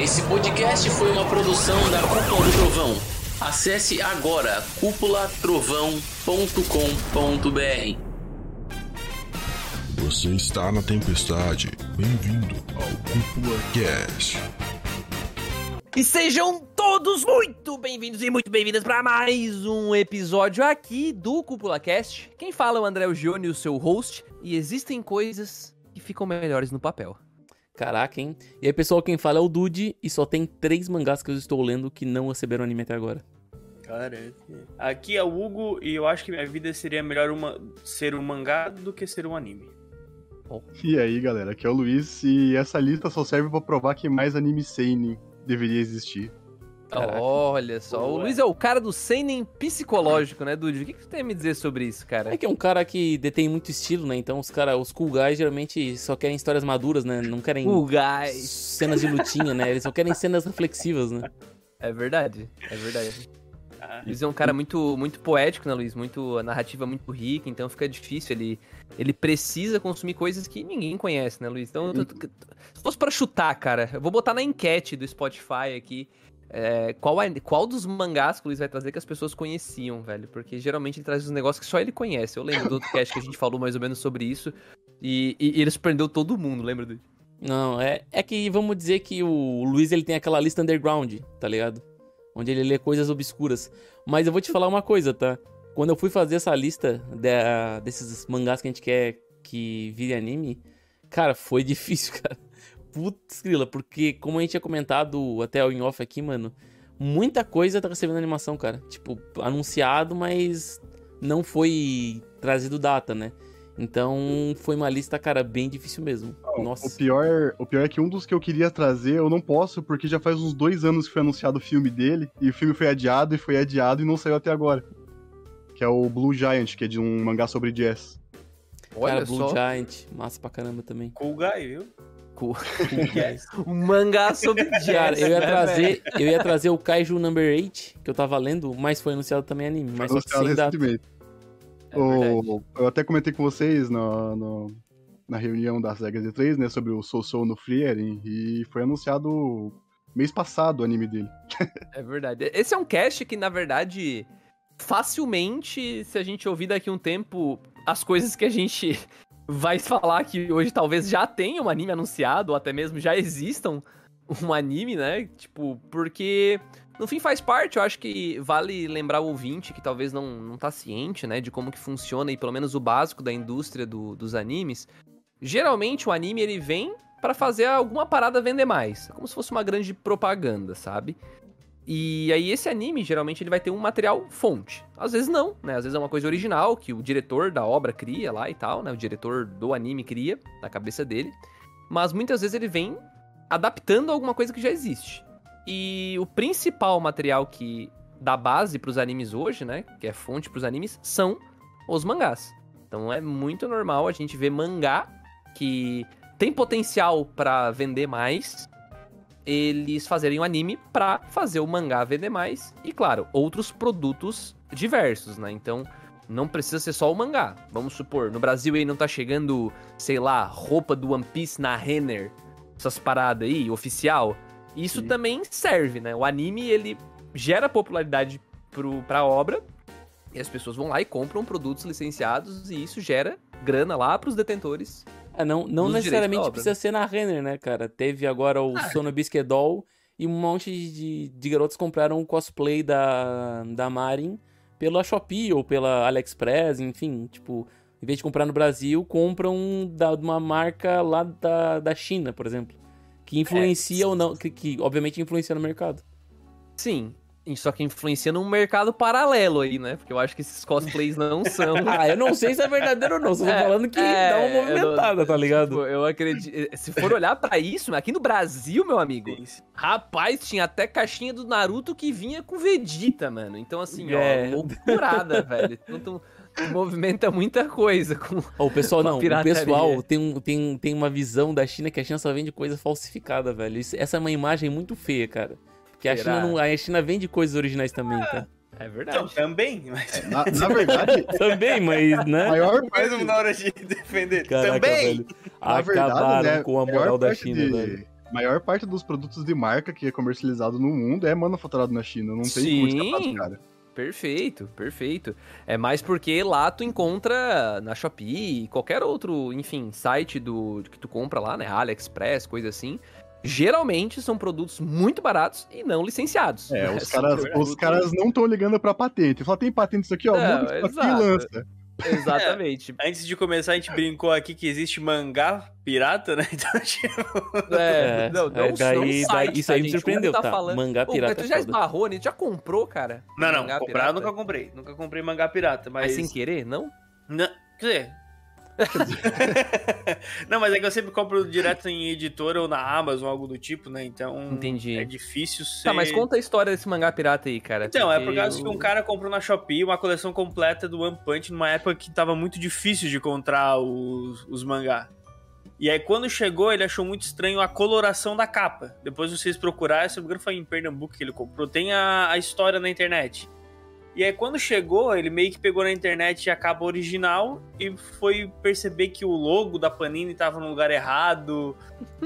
Esse podcast foi uma produção da Cúpula do Trovão. Acesse agora cúpulatrovão.com.br. Você está na tempestade. Bem-vindo ao Cúpula Cast. E sejam todos muito bem-vindos e muito bem-vindas para mais um episódio aqui do Cúpula Cast. Quem fala é o André Gione, o seu host, e existem coisas que ficam melhores no papel. Caraca, hein? E aí, pessoal, quem fala é o Dude e só tem três mangás que eu estou lendo que não receberam anime até agora. Cara, aqui é o Hugo e eu acho que minha vida seria melhor uma, ser um mangá do que ser um anime. E aí, galera, aqui é o Luiz e essa lista só serve pra provar que mais anime seinen deveria existir. Caraca. Olha só, o Ué. Luiz é o cara do seinen psicológico, né, Dude? O que, que tu tem a me dizer sobre isso, cara? É que é um cara que detém muito estilo, né? Então os cara, os cool guys geralmente só querem histórias maduras, né? Não querem O guys. cenas de lutinha, né? Eles só querem cenas reflexivas, né? É verdade, é verdade. Ah, Luiz é um cara muito, muito poético, né, Luiz? Muito, a narrativa é muito rica, então fica difícil. Ele, ele precisa consumir coisas que ninguém conhece, né, Luiz? Então, se fosse pra chutar, cara, eu vou botar na enquete do Spotify aqui. É, qual, é- qual dos mangás que o Luiz vai trazer que as pessoas conheciam, velho? Porque geralmente ele traz os negócios que só ele conhece. Eu lembro do outro cast que a gente falou mais ou menos sobre isso. E, e- e ele surpreendeu todo mundo, lembra do. Não, é, é que vamos dizer que o Luiz ele tem aquela lista underground, tá ligado? Onde ele lê coisas obscuras. Mas eu vou te falar uma coisa, tá? Quando eu fui fazer essa lista da- desses mangás que a gente quer que vire anime, cara, foi difícil, cara. Putz, grila, porque como a gente tinha comentado até o in off aqui, mano, muita coisa tá recebendo animação, cara. Tipo, anunciado, mas não foi trazido data, né? Então foi uma lista, cara, bem difícil mesmo. Nossa. O pior, o pior é que um dos que eu queria trazer, eu não posso, porque já faz uns dois anos que foi anunciado o filme dele, e o filme foi adiado, e foi adiado, e não saiu até agora. Que é o Blue Giant, que é de um mangá sobre jazz. Olha cara, Blue só. Giant, massa pra caramba também. cool guy, viu? Yes. Um mangá sobre jazz. Cara, eu ia né, trazer, eu ia trazer o Kaiju Number 8, que eu tava lendo, mas foi anunciado também anime, mas anunciado recentemente. É. O- eu até comentei com vocês no, no- na reunião das regras de três, né, sobre o Soul Soul no Frieren, e foi anunciado mês passado o anime dele. É verdade. Esse é um cast que, na verdade, facilmente, se a gente ouvir daqui um tempo as coisas que a gente vai falar que hoje talvez já tenha um anime anunciado, ou até mesmo já existam um anime, né? Tipo, porque no fim faz parte, eu acho que vale lembrar o ouvinte que talvez não, não tá ciente, né, de como que funciona e pelo menos o básico da indústria do- dos animes. Geralmente o anime ele vem pra fazer alguma parada vender mais, é como se fosse uma grande propaganda, sabe? E aí esse anime, geralmente, ele vai ter um material fonte. Às vezes não, né? Às vezes é uma coisa original que o diretor da obra cria lá e tal, né? O diretor do anime cria, na cabeça dele. Mas muitas vezes ele vem adaptando alguma coisa que já existe. E o principal material que dá base pros animes hoje, né? Que é fonte pros animes, são os mangás. Então é muito normal a gente ver mangá que tem potencial pra vender mais, eles fazerem um anime pra fazer o mangá vender mais e, claro, outros produtos diversos, né? Então, não precisa ser só o mangá. Vamos supor, no Brasil aí não tá chegando, sei lá, roupa do One Piece na Renner, essas paradas aí, oficial. Isso Sim. também serve, né? O anime, ele gera popularidade pro, pra obra e as pessoas vão lá e compram produtos licenciados e isso gera grana lá pros detentores. É, não não necessariamente precisa ser na Renner, né, cara? Teve agora o Sono Biscuit Doll e um monte de, de garotos compraram o cosplay da, da Marin pela Shopee ou pela AliExpress, enfim, tipo, em vez de comprar no Brasil, compram da, de uma marca lá da, da China, por exemplo. Que influencia ou não, que, que obviamente influencia no mercado. Sim, só que influencia num mercado paralelo aí, né? Porque eu acho que esses cosplays não são. Ah, eu não sei se é verdadeiro ou não, só tô É, falando que é, dá uma eu não- movimentada, tá ligado? Tipo, eu acredito. Se for olhar pra isso, aqui no Brasil, meu amigo, rapaz, tinha até caixinha do Naruto que vinha com Vegeta, mano. Então, assim, É. ó, loucurada, velho. Então, movimenta muita coisa com. O pessoal não, o pessoal tem, um, tem, tem uma visão da China que a China só vende coisa falsificada, velho. Isso- essa é uma imagem muito feia, cara. Porque a? China, não, a China vende coisas originais também, tá? É Então, verdade. também, mas Na, na verdade, Também, mas, a né? maior mesmo parte, na hora de defender. Caraca, também! velho. na verdade, Acabaram né, com a maior moral da parte China, de, velho. A maior parte dos produtos de marca que é comercializado no mundo é manufaturado na China. Não tem Sim. dos cara. Perfeito, perfeito. É mais porque lá tu encontra na Shopee, qualquer outro, enfim, site do que tu compra lá, né? AliExpress, coisa assim. Geralmente são produtos muito baratos e não licenciados. É, né? os São caras, os caras não estão ligando pra patente. Fala, tem patente isso aqui, ó, Não, muda isso aqui e lança. Exatamente. Antes de começar, a gente brincou aqui que existe mangá pirata, né? Então, tipo, É, É, não, não, é, daí- não daí- isso aí tá, me gente? surpreendeu, Hugo tá? falando- Mangá pirata tu é já foda. esbarrou, né? Tu já comprou, cara? Não, não, Mangá comprar pirata? eu nunca comprei. Nunca comprei mangá pirata, mas. Mas sem querer, não? Não, quer dizer. não, mas é que eu sempre compro direto em editora ou na Amazon, algo do tipo, né? Então. Entendi. É difícil ser. Tá, mas conta a história desse mangá pirata aí, cara. Então, é por causa eu- que um cara comprou na Shopee uma coleção completa do One Punch numa época que tava muito difícil de encontrar os, os mangá. E aí, quando chegou, ele achou muito estranho a coloração da capa. Depois vocês procurarem, se não me engano, foi em Pernambuco que ele comprou. Tem a, a história na internet. E aí, quando chegou, ele meio que pegou na internet a capa original e foi perceber que o logo da Panini tava no lugar errado,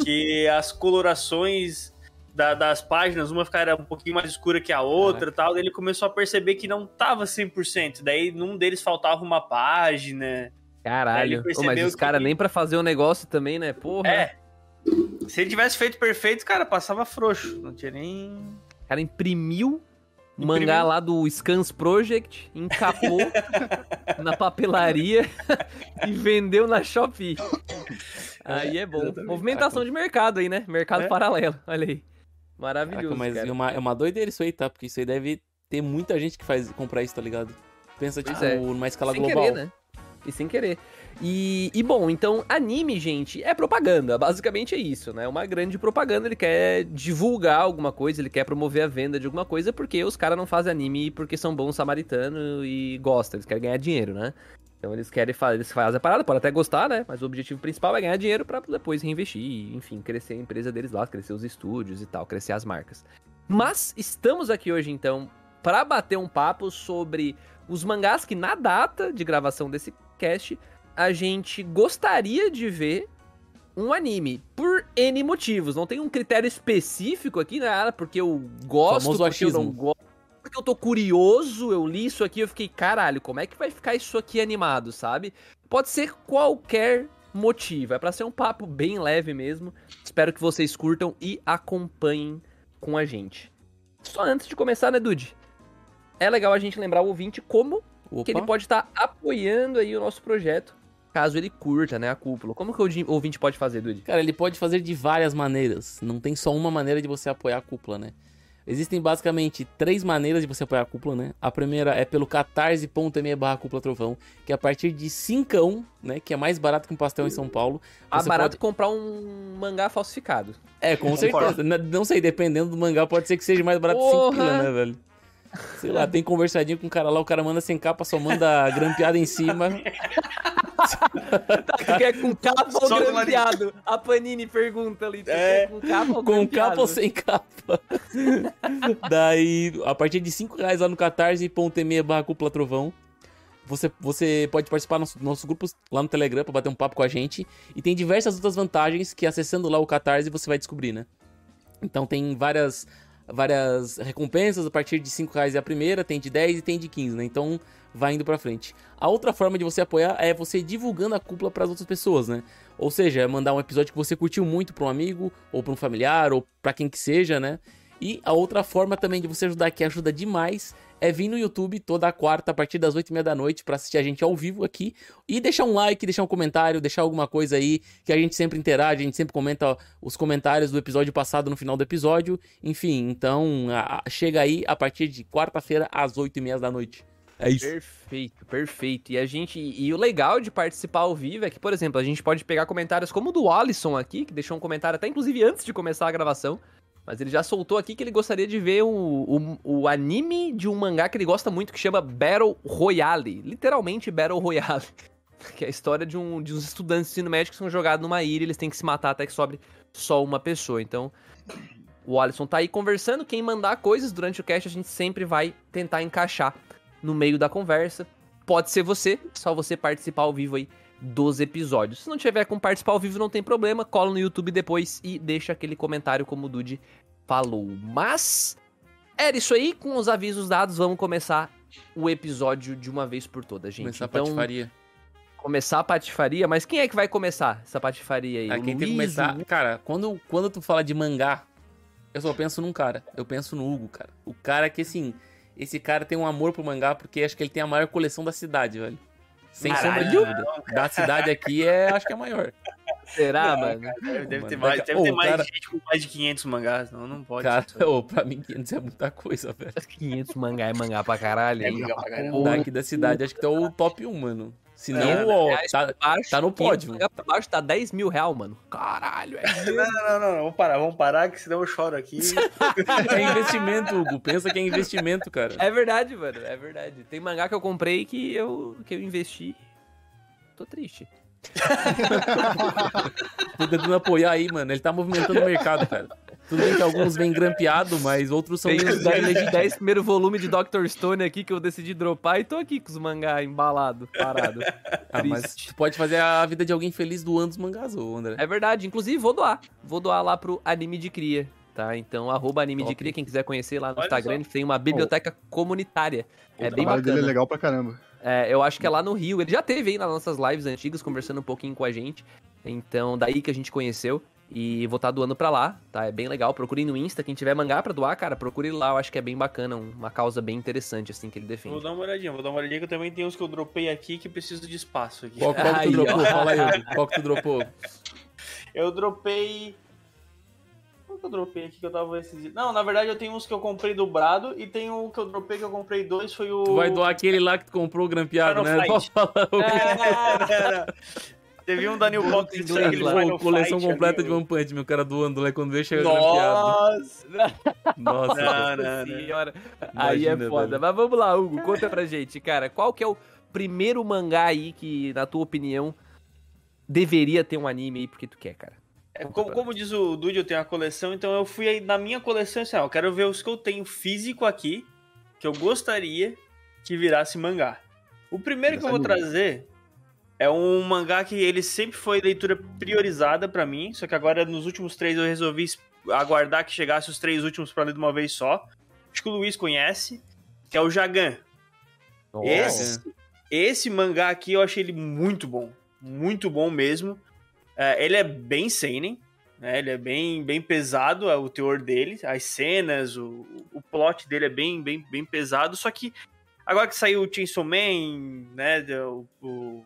que as colorações da- das páginas, uma ficaria um pouquinho mais escura que a outra e tal. Daí ele começou a perceber que não tava 100%. Daí, num deles faltava uma página. Caralho. mas os caras que- nem pra fazer o negócio também, né? Porra. É. Se ele tivesse feito perfeito, cara, passava frouxo. Não tinha nem. O cara imprimiu Imprimiu. mangá lá do Scans Project, encapou na papelaria e vendeu na Shopee. Aí é bom. exatamente. Movimentação de mercado aí, né? Mercado É. paralelo. Olha aí. Maravilhoso. Caraca, mas cara. é uma, é uma doideira isso aí, tá? Porque isso aí deve ter muita gente que faz comprar isso, tá ligado? Pensa, tipo, é. numa escala sem global. querer, né? E sem querer. E, e bom, então, anime, gente, é propaganda. Basicamente é isso, né? Uma grande propaganda. Ele quer divulgar alguma coisa, ele quer promover a venda de alguma coisa, porque os caras não fazem anime porque são bons samaritanos e gostam. Eles querem ganhar dinheiro, né? Então eles querem fazer, eles fazem a parada, pode até gostar, né? Mas o objetivo principal é ganhar dinheiro pra depois reinvestir, e, enfim, crescer a empresa deles lá, crescer os estúdios e tal, crescer as marcas. Mas estamos aqui hoje então pra bater um papo sobre os mangás que na data de gravação desse cast a gente gostaria de ver um anime por N motivos. Não tem um critério específico aqui, nada, porque eu gosto, porque eu não achismo. gosto. Porque eu tô curioso, eu li isso aqui, eu fiquei, caralho, como é que vai ficar isso aqui animado, sabe? Pode ser qualquer motivo, é pra ser um papo bem leve mesmo. Espero que vocês curtam e acompanhem com a gente. Só antes de começar, né, Dude? É legal a gente lembrar o ouvinte como Opa. que ele pode estar apoiando aí o nosso projeto, caso ele curta, né, a cúpula. Como que o ouvinte pode fazer, Dude? Cara, ele pode fazer de várias maneiras. Não tem só uma maneira de você apoiar a cúpula, né? Existem basicamente três maneiras de você apoiar a cúpula, né? A primeira é pelo catarse.me barra cúpula trovão, que é a partir de cincão, né? Que é mais barato que um pastel em São Paulo. Ah, barato pode- comprar um mangá falsificado. É, com certeza. Não sei, dependendo do mangá, pode ser que seja mais barato que 5 Porra! pila, né, velho? Sei lá, tem conversadinho com o cara lá, o cara manda sem capa, só manda grampeada em cima. Tá, tu quer com capa ou Só grampeado? A Panini pergunta ali, tu É, quer com capa ou Com grampeado? capa ou sem capa? Daí, a partir de 5 reais lá no catarse.me barra cúpula trovão, você, você pode participar dos nossos, nossos grupos lá no Telegram pra bater um papo com a gente. E tem diversas outras vantagens que acessando lá o Catarse você vai descobrir, né? Então tem várias, várias recompensas, a partir de 5 reais é a primeira, tem de 10 e tem de 15, né? Então vai indo pra frente. A outra forma de você apoiar é você divulgando a cúpula pras outras pessoas, né? Ou seja, é mandar um episódio que você curtiu muito pra um amigo, ou pra um familiar, ou pra quem que seja, né? E a outra forma também de você ajudar, que ajuda demais, é vir no YouTube toda quarta, a partir das 8 e meia da noite, pra assistir a gente ao vivo aqui. E deixar um like, deixar um comentário, deixar alguma coisa aí, que a gente sempre interage, a gente sempre comenta os comentários do episódio passado no final do episódio. Enfim, então a- a- chega aí a partir de quarta-feira às 8 e meia da noite. É isso. Perfeito, perfeito. E a gente. E o legal de participar ao vivo é que, por exemplo, a gente pode pegar comentários como o do Alisson aqui, que deixou um comentário até inclusive antes de começar a gravação. Mas ele já soltou aqui que ele gostaria de ver o, o, o anime de um mangá que ele gosta muito, que chama Battle Royale. Literalmente Battle Royale. Que é a história de, um, de uns estudantes de ensino médio que são jogados numa ilha e eles têm que se matar até que sobre só uma pessoa. Então, o Alisson tá aí conversando. Quem mandar coisas durante o cast, a gente sempre vai tentar encaixar no meio da conversa. Pode ser você, só você participar ao vivo aí dos episódios. Se não tiver como participar ao vivo, não tem problema, cola no YouTube depois e deixa aquele comentário como o Dude falou. Mas era isso aí, com os avisos dados, vamos começar o episódio de uma vez por todas, gente. Começar a então, patifaria. começar a patifaria, mas quem é que vai começar essa patifaria aí? Ah, quem tem que começar. o- Cara, quando, quando tu fala de mangá, eu só penso num cara. Eu penso no Hugo, cara. O cara que, assim, esse cara tem um amor pro mangá porque acho que ele tem a maior coleção da cidade, velho. Sem sombra de dúvida. Da cidade aqui é, acho que é maior. Será, mano? Deve, deve Mano, ter mais, deve ter Ô, mais cara- gente com mais de 500 mangás, não, não pode. Cara, ô, pra mim 500 é muita coisa, velho. 500 mangá é mangá pra caralho. É mangá pra. Porra, Daqui da cidade, acho que tá o top 1, mano. Se não, É, ó, reais tá, baixo, tá no 500 pódio. pra baixo tá 10 mil real, mano. Caralho, é. Não, não, não, não, vamos parar, vamos parar, que senão eu choro aqui. É investimento, Hugo. Pensa que é investimento, cara. É verdade, mano, é verdade. Tem mangá que eu comprei que eu, que eu investi. Tô triste. Tô tentando apoiar aí, mano. Ele tá movimentando o mercado, cara. Tudo bem que alguns vêm grampeado, mas outros são Tem menos os 10, legítimos. 10 primeiro volume de Dr. Stone aqui que eu decidi dropar e tô aqui com os mangá embalado, parado. Ah, mas tu pode fazer a vida de alguém feliz doando os mangás, ô André. É verdade, inclusive vou doar. Vou doar lá pro Anime de Cria, tá? Então, arroba Anime de Top. Cria, quem quiser conhecer lá no Olha Instagram, só. tem uma biblioteca comunitária. É o bem trabalho dele bacana. é legal pra caramba. É, eu acho que é lá no Rio. Ele já teve aí nas nossas lives antigas, conversando um pouquinho com a gente. Então, daí que a gente conheceu. E vou estar doando pra lá, tá? É bem legal. Procurem no Insta. Quem tiver mangá pra doar, cara, procure lá. Eu acho que é bem bacana. Uma causa bem interessante, assim, que ele Vou defende. dar uma olhadinha, vou dar uma olhadinha que eu também tenho uns que eu dropei aqui que preciso de espaço aqui. Qual, qual que tu Aí, dropou? ó. Fala aí. Qual que tu dropou? Eu dropei. Qual que eu dropei aqui que eu tava esses? Não, na verdade eu tenho uns que eu comprei dobrado e tem um que eu dropei que eu comprei dois, foi o. Tu vai doar aquele lá que tu comprou grampeado, né? Pode falar. Hugo. É, não, não. Teve um da New Box Inglês Inglês, aquele lá. Pô, Final coleção Fight completa ali, de One Punch, meu cara doando lá quando veio chega grampeado. Nossa! Nossa. Não, não, não. senhora. Aí é Imagina, foda. velho. Mas vamos lá, Hugo. Conta pra gente, cara. Qual que é o primeiro mangá aí que, na tua opinião, deveria ter um anime aí porque tu quer, cara? É, como, como diz o Dude, eu tenho uma coleção, então eu fui aí na minha coleção assim, ó, eu quero ver os que eu tenho físico aqui, que eu gostaria que virasse mangá. O primeiro que eu vou é trazer é um mangá que ele sempre foi leitura priorizada pra mim, só que agora nos últimos três eu resolvi es- aguardar que chegasse os três últimos pra ler de uma vez só. Acho que o Luiz conhece, que é o Jagan. Esse, esse mangá aqui eu achei ele muito bom. Muito bom mesmo. É, ele é bem seinen, né? Ele é bem, bem pesado é, o teor dele. As cenas, o, o plot dele é bem, bem, bem pesado. Só que agora que saiu o Chainsaw Man, né? O, o-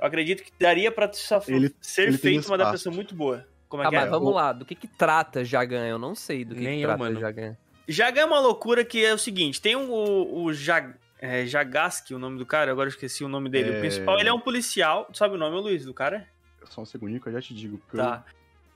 eu acredito que daria pra Ele- ser ele feito uma adaptação muito boa. Como é Ah, que mas é? vamos O- lá. Do que que trata Jagan? Eu não sei do que, Nem que eu, trata mano. Jagan. Jagan é uma loucura que é o seguinte: tem um, o, o Jag, é, Jagaski, o nome do cara, agora eu esqueci o nome dele. O É. principal, ele é um policial. Tu sabe o nome, Luiz, do cara? Só um segundinho que eu já te digo. Tá.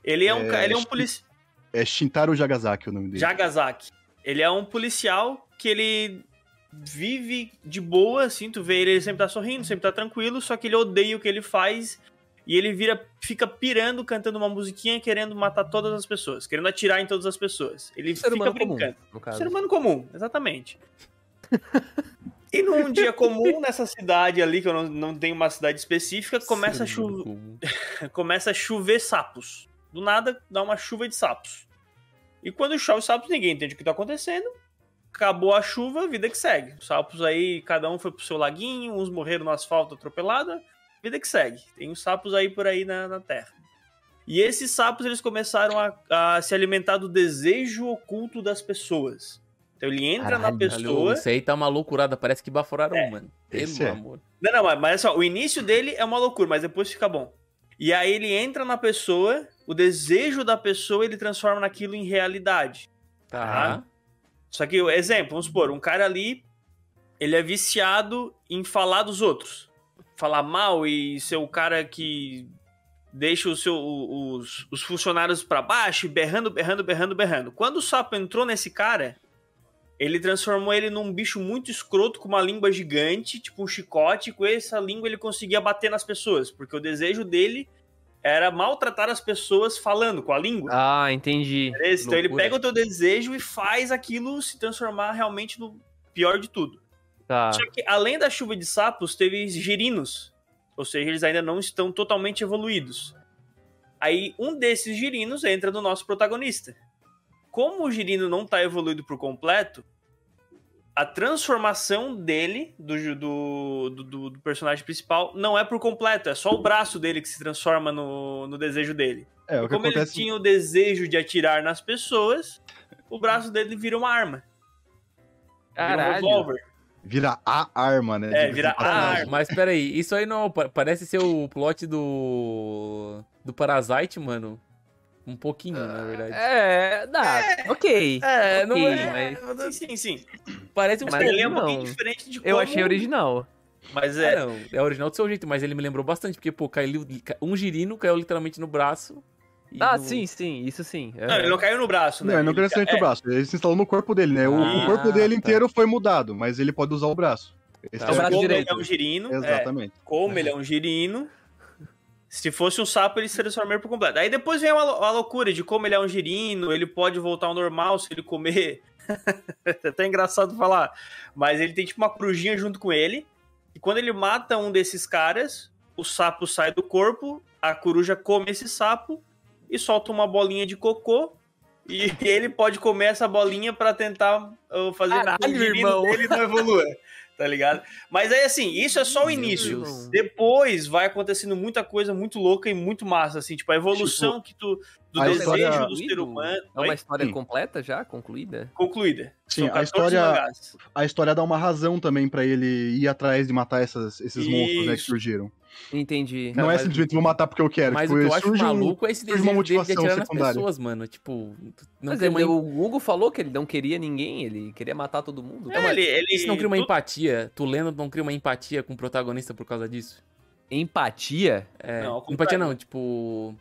Ele é um, É, ele é um policial. eu- É Shintaro Jagasaki o nome dele. Jagasaki. Ele é um policial que ele vive de boa, assim, tu vê ele, ele sempre tá sorrindo, sempre tá tranquilo, só que ele odeia o que ele faz e ele vira, fica pirando, cantando uma musiquinha, querendo matar todas as pessoas, querendo atirar em todas as pessoas. Ele Ser fica comum, brincando. caso. Ser humano comum, exatamente. e num dia comum, nessa cidade ali, que eu não, não tenho uma cidade específica, começa a, Ser comum. começa a chover sapos. Do nada, dá uma chuva de sapos. E quando chove sapos, ninguém entende o que tá acontecendo. Acabou a chuva, vida que segue. Os sapos aí, cada um foi pro seu laguinho, uns morreram no asfalto atropelada. Vida que segue. Tem uns sapos aí por aí na, na terra. E esses sapos, eles começaram a, a se alimentar do desejo oculto das pessoas. Então ele entra na Caralho, pessoa... Olha, Isso aí tá uma loucurada, parece que baforaram É. um, mano. Pelo Esse é. amor. Não, não, mas, mas só, o início dele é uma loucura, mas depois fica bom. E aí ele entra na pessoa, o desejo da pessoa ele transforma naquilo em realidade. Tá. Só que, exemplo, vamos supor, um cara ali, ele é viciado em falar dos outros. Falar mal e ser o cara que deixa seu, os, os funcionários pra baixo, berrando, berrando, berrando, berrando. Quando o sapo entrou nesse cara, ele transformou ele num bicho muito escroto, com uma língua gigante, tipo um chicote, e com essa língua ele conseguia bater nas pessoas, porque o desejo dele era maltratar as pessoas falando com a língua. Ah, entendi. Então ele pega o teu desejo e faz aquilo se transformar realmente no pior de tudo. Tá. Só que além da chuva de sapos, teve girinos. Ou seja, eles ainda não estão totalmente evoluídos. Aí um desses girinos entra no nosso protagonista. Como o girino não está evoluído por completo, a transformação dele, do, do, do, do personagem principal, não é por completo. É só o braço dele que se transforma no, no desejo dele. É, o que Como acontece... ele tinha o desejo de atirar nas pessoas, o braço dele vira uma arma. Vira um Caralho. revólver. Vira a arma, né? É, vira a arma. Mas peraí, isso aí não. pa- Parece ser o plot do. Do Parasite, mano. Um pouquinho, na verdade. É, dá. Ok. É, não ok, é. mas Sim, sim. Parece um Mas ele é um não. pouquinho diferente de como... eu achei original. Mas É, é... não, é original do seu jeito, mas ele me lembrou bastante, porque, pô, caiu, um girino caiu literalmente no braço. e Ah, no- sim, sim, isso sim. Não, ele não caiu no braço, né? Não, ele não caiu necessariamente é, o braço. Ele se instalou no corpo dele, né? O, o Ah, corpo dele tá. inteiro foi mudado, mas ele pode usar o braço. Esse Tá. é O braço como direito. ele é um girino, é, Exatamente. como ele é um girino, se fosse um sapo, ele se transformaria por completo. Aí depois vem uma, lou- uma loucura de como ele é um girino, ele pode voltar ao normal se ele comer. é até engraçado falar. Mas ele tem tipo uma corujinha junto com ele. E quando ele mata um desses caras, o sapo sai do corpo, a coruja come esse sapo e solta uma bolinha de cocô. E ele pode comer essa bolinha pra tentar uh, fazer Caralho, o girino irmão. dele não evolua. Tá ligado? Mas aí, assim, isso é só o início. Depois vai acontecendo muita coisa muito louca e muito massa, assim, tipo, a evolução que tu. do desejo história- do ser humano. É uma história Sim. completa já? Concluída? concluída. Sim, a 14 história- mangás. A história dá uma razão também pra ele ir atrás de matar essas- esses monstros né, que Isso. surgiram. Entendi. não é mas- simplesmente vou matar porque eu quero. Mas tipo, o que eu acho surge um- maluco é esse desejo dele de atirar nas secundária. pessoas, mano. Tipo, não Mas ele, uma, o Hugo falou que ele não queria ninguém, ele queria matar todo mundo. É, ele, ele, Isso não cria uma empatia? Tu lendo não cria uma empatia com o protagonista por causa disso? Empatia? É, Não, empatia não, tipo...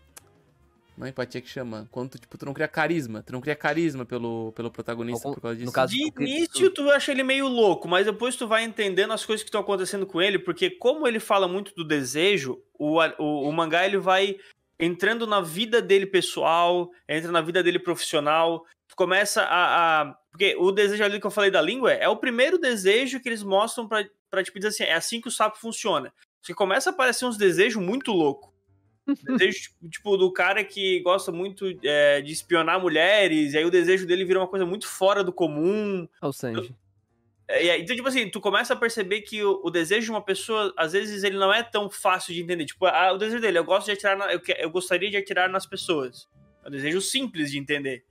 Não é empatia que chama. Quando tu, tipo, tu não cria carisma. Tu não cria carisma pelo, pelo protagonista por causa disso. no caso- De início tu acha ele meio louco, mas depois tu vai entendendo as coisas que estão acontecendo com ele, porque como ele fala muito do desejo, o, o, o mangá ele vai entrando na vida dele pessoal, entra na vida dele profissional, tu começa a, a- porque o desejo ali que eu falei da língua é o primeiro desejo que eles mostram pra, pra tipo dizer assim, é assim que o sapo funciona. Você começa a aparecer uns desejos muito loucos. Desejo, tipo, tipo, do cara que gosta muito é, de espionar mulheres, e aí o desejo dele vira uma coisa muito fora do comum. Olha o Sanji. É, então, tipo assim, tu começa a perceber que o, o desejo de uma pessoa, às vezes, ele não é tão fácil de entender. Tipo, ah, o desejo dele, eu gosto de atirar, na- eu, eu gostaria de atirar nas pessoas. É um desejo simples de entender.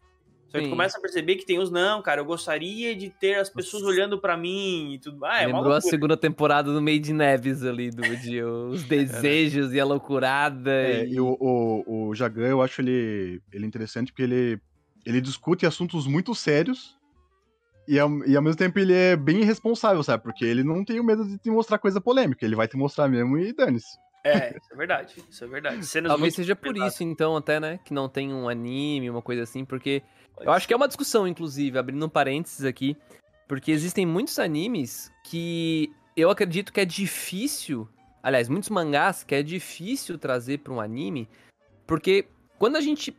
Só que começa a perceber que tem os, não, cara, eu gostaria de ter as pessoas olhando pra mim e tudo. Ah, é Lembrou a segunda temporada do Made in Neves ali, do de os desejos e a loucurada. É, e... e o, o, o Jagan, eu acho ele, ele interessante porque ele, ele discute assuntos muito sérios e ao, e ao mesmo tempo ele é bem irresponsável, sabe? Porque ele não tem o medo de te mostrar coisa polêmica, ele vai te mostrar mesmo e dane-se. É, isso é verdade. Isso é verdade. Cenas Talvez seja por isso, então, até, né? Que não tem um anime, uma coisa assim, porque. Eu acho que é uma discussão, inclusive, abrindo um parênteses aqui. Porque existem muitos animes que eu acredito que é difícil. Aliás, muitos mangás que é difícil trazer pra um anime. Porque quando a gente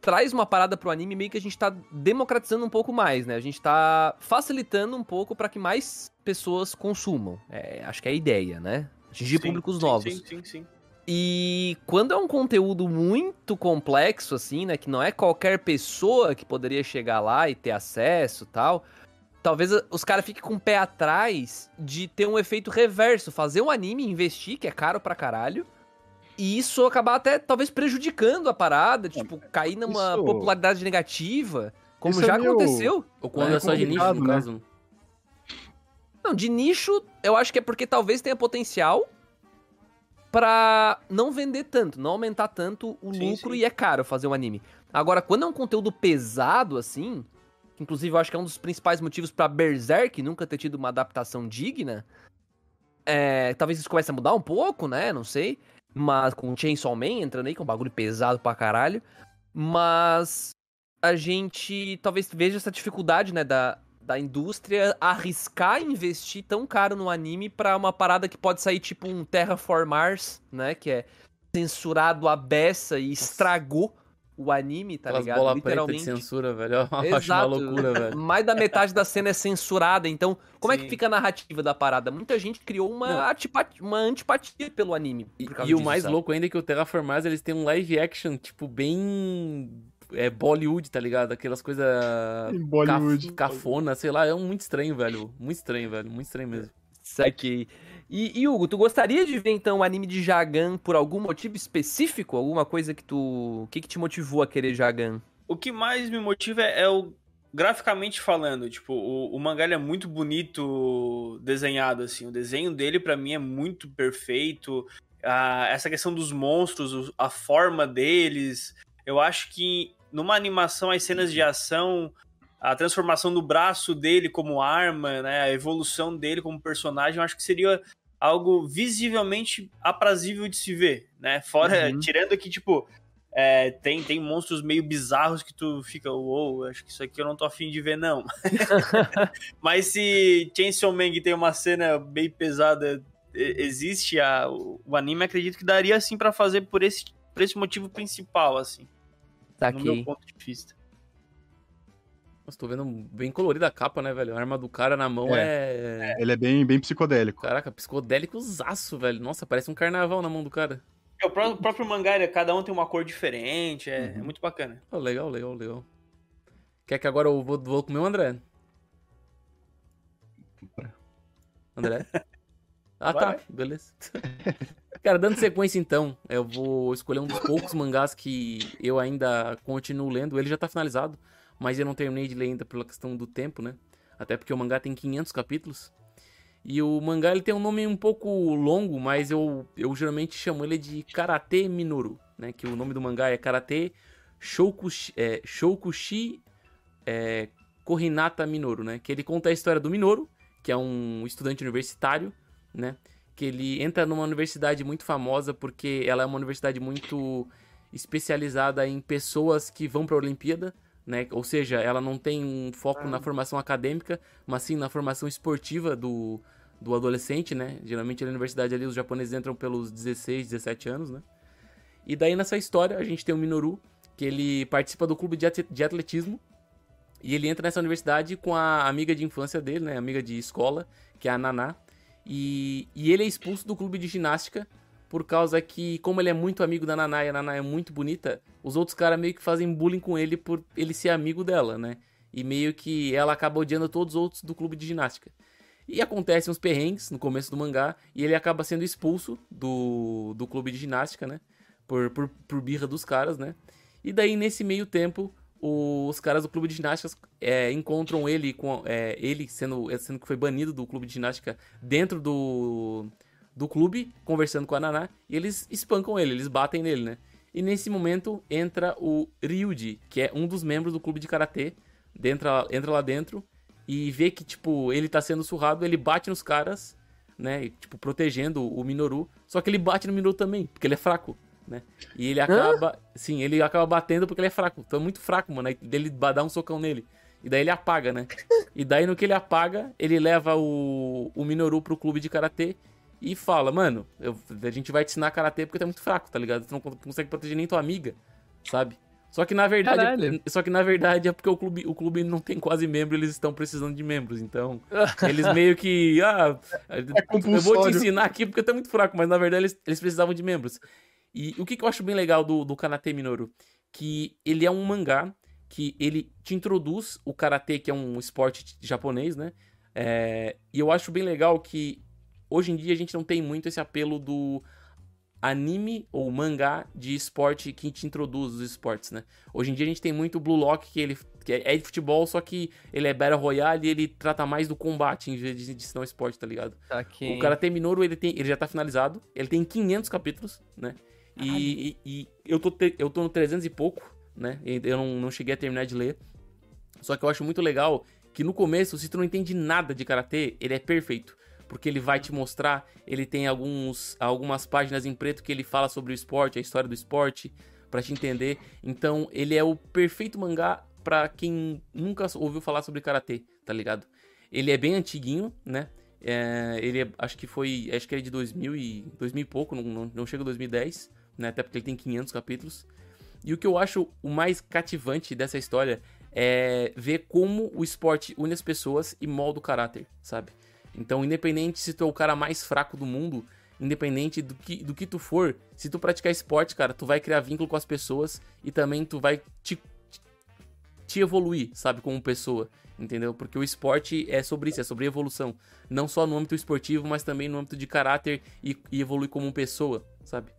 traz uma parada pro anime, meio que a gente tá democratizando um pouco mais, né? A gente tá facilitando um pouco pra que mais pessoas consumam. É, acho que é a ideia, né? Atingir Sim, públicos sim, novos. Sim, sim, sim. E quando é um conteúdo muito complexo, assim, né? Que não é qualquer pessoa que poderia chegar lá e ter acesso e tal. Talvez os caras fiquem com o pé atrás de ter um efeito reverso. Fazer um anime, investir, que é caro pra caralho. E isso acabar até, talvez, prejudicando a parada. Tipo, cair numa isso- popularidade negativa. Como isso é já meio- aconteceu. Ou quando É é, só de nicho, no né? caso. Não, de nicho, eu acho que é porque talvez tenha potencial pra não vender tanto, não aumentar tanto o Sim, lucro sim. e é caro fazer um anime. Agora, quando é um conteúdo pesado assim, que inclusive eu acho que é um dos principais motivos pra Berserk nunca ter tido uma adaptação digna, é, talvez isso comece a mudar um pouco, né? Não sei. Mas com o Chainsaw Man entrando aí, que é um bagulho pesado pra caralho. Mas a gente talvez veja essa dificuldade, né, da, da indústria arriscar investir tão caro no anime pra uma parada que pode sair tipo um Terraform Mars, né, que é censurado a beça e estragou o anime, tá Aquelas ligado? bola preta de Literalmente. censura, velho. Eu acho uma loucura, velho. Mais da metade da cena é censurada. Então, como é que Sim. fica a narrativa da parada? Muita gente criou uma, atipa- uma antipatia pelo anime. E, e o disso, mais sabe? louco ainda é que o Terraformars, eles têm um live action, tipo, bem... É Bollywood, tá ligado? Aquelas coisas... Bollywood. caf- Cafona, sei lá. É um muito estranho, velho. Muito estranho, velho. Muito estranho mesmo. Saquei. E, e, Hugo, tu gostaria de ver então o anime de Jagan por algum motivo específico? Alguma coisa que tu. O que, que te motivou a querer Jagan? O que mais me motiva é, é o graficamente falando, tipo, o, o mangá ele é muito bonito desenhado assim. O desenho dele pra mim é muito perfeito. Ah, essa questão dos monstros, a forma deles, eu acho que numa animação as cenas de ação, a transformação do braço dele como arma, né, a evolução dele como personagem, eu acho que seria algo visivelmente aprazível de se ver, né? Fora, Uhum. tirando que, tipo, é, tem, tem monstros meio bizarros que tu fica, uou, acho que isso aqui eu não tô afim de ver, não. Mas se Chainsaw Man tem uma cena bem pesada, existe a, o, anime, acredito que daria, assim, pra fazer por esse, por esse motivo principal, assim, no meu ponto de vista. Nossa, tô vendo bem colorida a capa, né, velho? A arma do cara na mão é... Ele é bem, bem psicodélico. Caraca, psicodélico zaço, velho. Nossa, parece um carnaval na mão do cara. É, o pró- o próprio mangá, ele- cada um tem uma cor diferente, é, Uhum. é muito bacana. Oh, legal, legal, legal. Quer que agora eu vou, vou comer o André? André? Ah, Vai, tá. Beleza. Cara, dando sequência então, eu vou escolher um dos poucos mangás que eu ainda continuo lendo. Ele já tá finalizado, mas eu não terminei de ler ainda pela questão do tempo, né? Até porque o mangá tem 500 capítulos. E o mangá ele tem um nome um pouco longo, mas eu, eu geralmente chamo ele de Karate Minoru, né? Que o nome do mangá é Karate Shoukushi, é, é, Kohinata Minoru, né? Que ele conta a história do Minoru, que é um estudante universitário, né? Que ele entra numa universidade muito famosa porque ela é uma universidade muito especializada em pessoas que vão para a Olimpíada, né? Ou seja, ela não tem um foco na formação acadêmica, mas sim na formação esportiva do, do adolescente, né? Geralmente na universidade ali os japoneses entram pelos 16, 17 anos, né? E daí nessa história a gente tem o Minoru, que ele participa do clube de atletismo, e ele entra nessa universidade com a amiga de infância dele, né? Amiga de escola, que é a Naná. E, e ele é expulso do clube de ginástica por causa que, como ele é muito amigo da Naná e a Naná é muito bonita, os outros caras meio que fazem bullying com ele por ele ser amigo dela, né? E meio que ela acaba odiando todos os outros do clube de ginástica. E acontecem uns perrengues no começo do mangá e ele acaba sendo expulso do, do clube de ginástica, né? Por, por, por birra dos caras, né? E daí, nesse meio tempo, os caras do clube de ginástica é, encontram ele com é, ele sendo, sendo que foi banido do clube de ginástica dentro do, do clube, conversando com a Naná, e eles espancam ele, eles batem nele, né? E nesse momento entra o Ryuji, que é um dos membros do clube de karatê, entra, entra lá dentro e vê que, tipo, ele tá sendo surrado, ele bate nos caras, né? Tipo, protegendo o Minoru. Só que ele bate no Minoru também, porque ele é fraco, né? E ele acaba. Sim, ele acaba batendo porque ele é fraco. Então é muito fraco, mano. Aí ele ba- dá um socão nele. E daí ele apaga, né? E daí no que ele apaga, ele leva o, o Minoru pro clube de karatê e fala: Mano, eu- a gente vai te ensinar karatê porque tu é muito fraco, tá ligado? Tu não con- consegue proteger nem tua amiga, sabe? Só que na verdade, Caralho. só que na verdade é porque o clube, o clube não tem quase membro, eles estão precisando de membros. Então, eles meio que, ah, eu vou te ensinar aqui porque tu é muito fraco, mas na verdade eles, eles precisavam de membros. E o que, que eu acho bem legal do, do Kanate Minoru? Que ele é um mangá que ele te introduz o karatê, que é um esporte japonês, né? É, e eu acho bem legal que hoje em dia a gente não tem muito esse apelo do anime ou mangá de esporte que te introduz os esportes, né? Hoje em dia a gente tem muito o Blue Lock, que ele que é de futebol, só que ele é Battle Royale e ele trata mais do combate em vez de de ensinar o esporte, tá ligado? Saquei. O Karate Minoru, ele, tem, ele já tá finalizado. Ele tem 500 capítulos, né? E, e- e eu, tô te- eu tô no 300 e pouco, né? Eu não, não cheguei a terminar de ler. Só que eu acho muito legal que no começo, se tu não entende nada de Karatê, ele é perfeito. Porque ele vai te mostrar, ele tem alguns, algumas páginas em preto que ele fala sobre o esporte, a história do esporte, pra te entender. Então, ele é o perfeito mangá pra quem nunca ouviu falar sobre Karatê, tá ligado? Ele é bem antiguinho, né? É, ele é- acho que foi, acho que ele é de 2000 e, 2000 e pouco, não, não, não chega a 2010, né? Até porque ele tem 500 capítulos. E o que eu acho o mais cativante dessa história é ver como o esporte une as pessoas e molda o caráter, sabe? Então, independente se tu é o cara mais fraco do mundo, independente do que, do que tu for, se tu praticar esporte, cara, tu vai criar vínculo com as pessoas e também tu vai te, te evoluir, sabe, como pessoa, entendeu? Porque o esporte é sobre isso, é sobre evolução. Não só no âmbito esportivo, mas também no âmbito de caráter e, e evoluir como pessoa, sabe?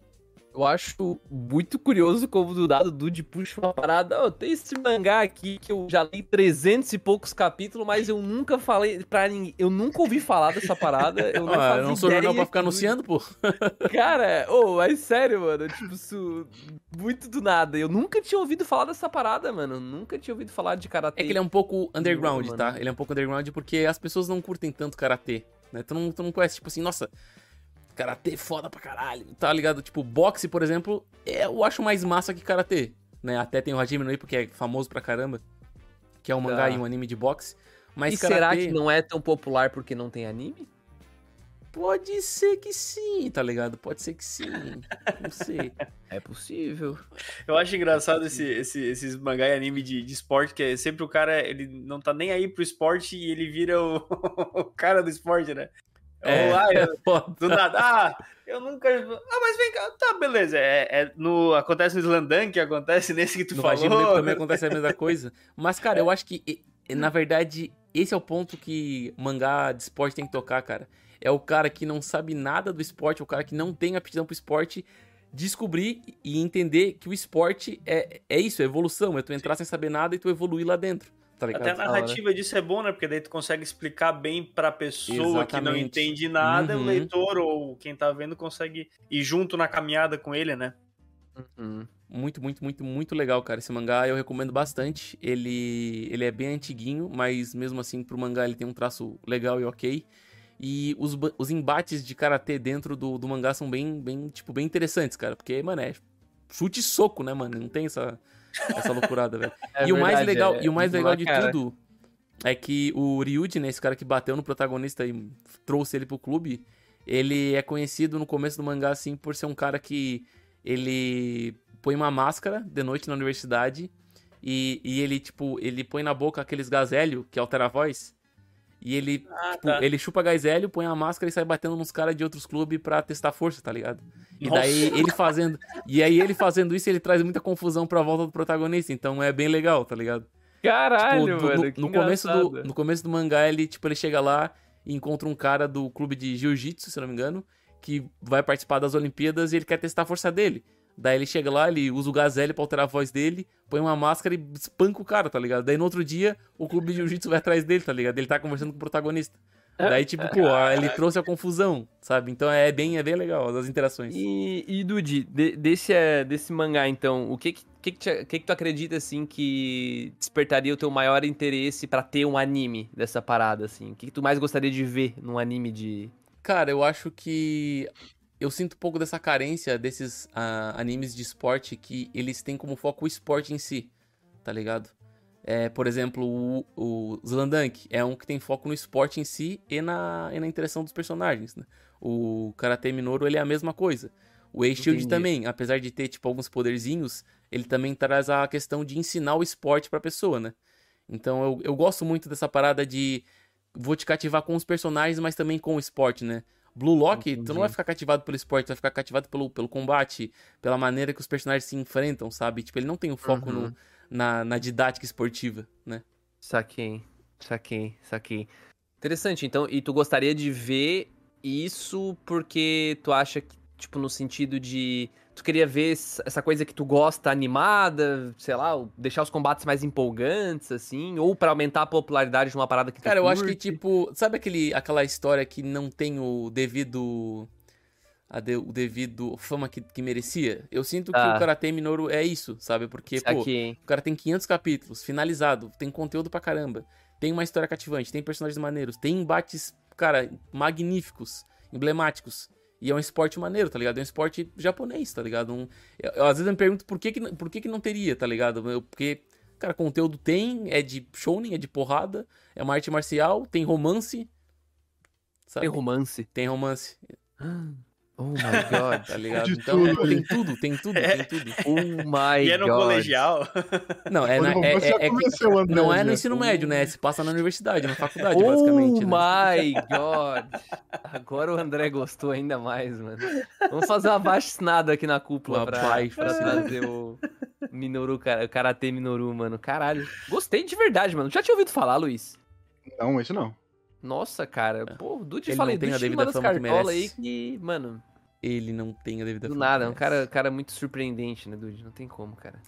Eu acho muito curioso como do dado Dude puxa uma parada. Oh, tem esse mangá aqui que eu já li 300 e poucos capítulos, mas eu nunca falei pra ninguém. Eu nunca ouvi falar dessa parada. Eu não, Ah, fazia eu não sou jornal pra ficar anunciando, pô. Cara, ô, mas sério, mano. Tipo, isso. Muito do nada. Eu nunca tinha ouvido falar dessa parada, mano. Nunca tinha ouvido falar de karatê. É que ele é um pouco underground, mano. tá? Ele é um pouco underground porque as pessoas não curtem tanto karatê, né? Tu não, tu não conhece, tipo assim, nossa, karatê foda pra caralho, tá ligado? Tipo, boxe, por exemplo, é, eu acho mais massa que karatê, né? Até tem o Hajime no Ippo, que é famoso pra caramba, que é um mangá Tá. e um anime de boxe. Mas e karatê, será que não é tão popular porque não tem anime? Pode ser que sim, tá ligado? Pode ser que sim, não sei. É possível. Eu acho engraçado esse, esse- esses mangá e anime de, de esporte, que é sempre o cara, ele não tá nem aí pro esporte e ele vira o, o cara do esporte, né? É. Ah, eu- Foda. do nada, ah, eu nunca. Ah, mas vem cá, tá, beleza. É, é no, acontece no Slandunk, acontece nesse que tu No falou. Ippo também acontece a mesma coisa. Mas, cara, eu acho que, na verdade, esse é o ponto que mangá de esporte tem que tocar, cara. É o cara que não sabe nada do esporte, é o cara que não tem aptidão pro esporte, descobrir e entender que o esporte é, é isso, é evolução. É tu entrar sem saber nada e tu evoluir lá dentro, tá? Até a narrativa disso é bom, né? Porque daí tu consegue explicar bem pra pessoa que não Exatamente. entende nada, Uhum. o leitor ou quem tá vendo consegue ir junto na caminhada com ele, né? Muito, muito, muito, muito legal, cara. Esse mangá eu recomendo bastante. Ele, ele é bem antiguinho, mas mesmo assim, pro mangá ele tem um traço legal e ok. E os, os embates de karatê dentro do, do mangá são bem, bem, tipo, bem interessantes, cara. Porque, mano, é chute e soco, né, mano? Não tem essa, essa loucurada, velho. É e, o mais legal, é- e o mais legal de cara. tudo é que o Ryuji, né, esse cara que bateu no protagonista e trouxe ele pro clube, ele é conhecido no começo do mangá, assim, por ser um cara que ele põe uma máscara de noite na universidade e, e ele, tipo, ele põe na boca aqueles gás hélio que altera a voz. E ele, Ah, tipo, tá. ele chupa gás hélio, põe a máscara e sai batendo nos caras de outros clubes pra testar força, tá ligado? E Nossa. daí ele fazendo. E aí ele fazendo isso, ele traz muita confusão pra volta do protagonista. Então é bem legal, tá ligado? Caralho, Tipo, do- mano. no, no começo do, no começo do mangá, ele, tipo, ele chega lá e encontra um cara do clube de jiu-jitsu, se não me engano, que vai participar das Olimpíadas e ele quer testar a força dele. Daí ele chega lá, ele usa o gazelle pra alterar a voz dele, põe uma máscara e espanca o cara, tá ligado? Daí no outro dia, o clube de jiu-jitsu vai atrás dele, tá ligado? Ele tá conversando com o protagonista. Daí, tipo, pô, ele trouxe a confusão, sabe? Então é bem, é bem legal as interações. E, e Dude, de- desse, é, desse mangá, então, o que que, que, que, te- que que tu acredita, assim, que despertaria o teu maior interesse pra ter um anime dessa parada, assim? O que, que tu mais gostaria de ver num anime de... Cara, eu acho que eu sinto um pouco dessa carência desses ah, animes de esporte que eles têm como foco o esporte em si, tá ligado? É, por exemplo, o, o Slandunk é um que tem foco no esporte em si e na, e na interação dos personagens, né? O Karate Minoru, ele é a mesma coisa. O A-Shield Entendi. também, apesar de ter, tipo, alguns poderzinhos, ele também traz a questão de ensinar o esporte pra pessoa, né? Então eu, eu gosto muito dessa parada de vou te cativar com os personagens, mas também com o esporte, né? Blue Lock, tu não vai ficar cativado pelo esporte, tu vai ficar cativado pelo, pelo combate, pela maneira que os personagens se enfrentam, sabe? Tipo, ele não tem o foco Uhum. no, na, na didática esportiva, né? Saquei, saquei, saquei. Interessante, então, e tu gostaria de ver isso porque tu acha que, tipo, no sentido de. Tu queria ver essa coisa que tu gosta animada, sei lá, deixar os combates mais empolgantes, assim, ou pra aumentar a popularidade de uma parada que tu Cara, eu acho que, curte? tipo, sabe aquele, aquela história que não tem o devido. A de- o devido fama que, que merecia? Eu sinto que Ah. o Karate Minoru é isso, sabe? Porque, pô, Saquei. O cara tem 500 capítulos, finalizado, tem conteúdo pra caramba, tem uma história cativante, tem personagens maneiros, tem embates, cara, magníficos, emblemáticos. E é um esporte maneiro, tá ligado? É um esporte japonês, tá ligado? Um- eu, eu, às vezes eu me pergunto por que, que, não- por que, que não teria, tá ligado? Eu- porque, cara, conteúdo tem, é de shounen, é de porrada, é uma arte marcial, tem romance. Sabe? Tem romance. Tem romance. Oh my god. Tá ligado? Então, tudo tem tudo, tem tudo, tem tudo. Oh my E é no god. colegial. Não, é, na- é, é- é- não é no ensino médio, né? Se passa na universidade, na faculdade, Oh basicamente. né? my god. Agora o André gostou ainda mais, mano. Vamos fazer uma baixinada aqui na cúpula Uma pra, baixo, pra trazer o Minoru, o Karate Minoru, mano. Caralho. Gostei de verdade, mano. Já tinha ouvido falar, Luiz? Não, esse não. Nossa, cara. Pô, o Dude Ele falei não tem a devida das fama que cartola aí merece. que, mano, Ele não tem a devida do fama nada. É que um cara, cara muito surpreendente, né, Dude? Não tem como, cara.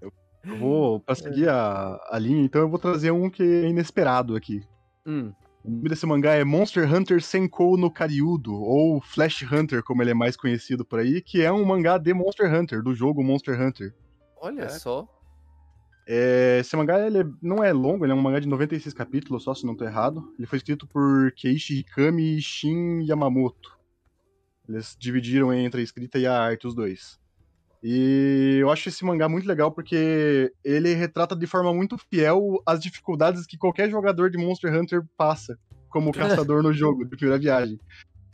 Eu vou, pra seguir a, a linha, então eu vou trazer um que é inesperado aqui. Hum. O nome desse mangá é Monster Hunter Senkou no Kariudo, ou Flash Hunter, como ele é mais conhecido por aí, que é um mangá de Monster Hunter, do jogo Monster Hunter. Olha Caraca. só. É, esse mangá ele é- não é longo, ele é um mangá de 96 capítulos, só se não tô errado. Ele foi escrito por Keiichi Hikami e Shin Yamamoto. Eles dividiram entre a escrita e a arte, os dois. E eu acho esse mangá muito legal porque ele retrata de forma muito fiel as dificuldades que qualquer jogador de Monster Hunter passa como caçador no jogo, de primeira viagem.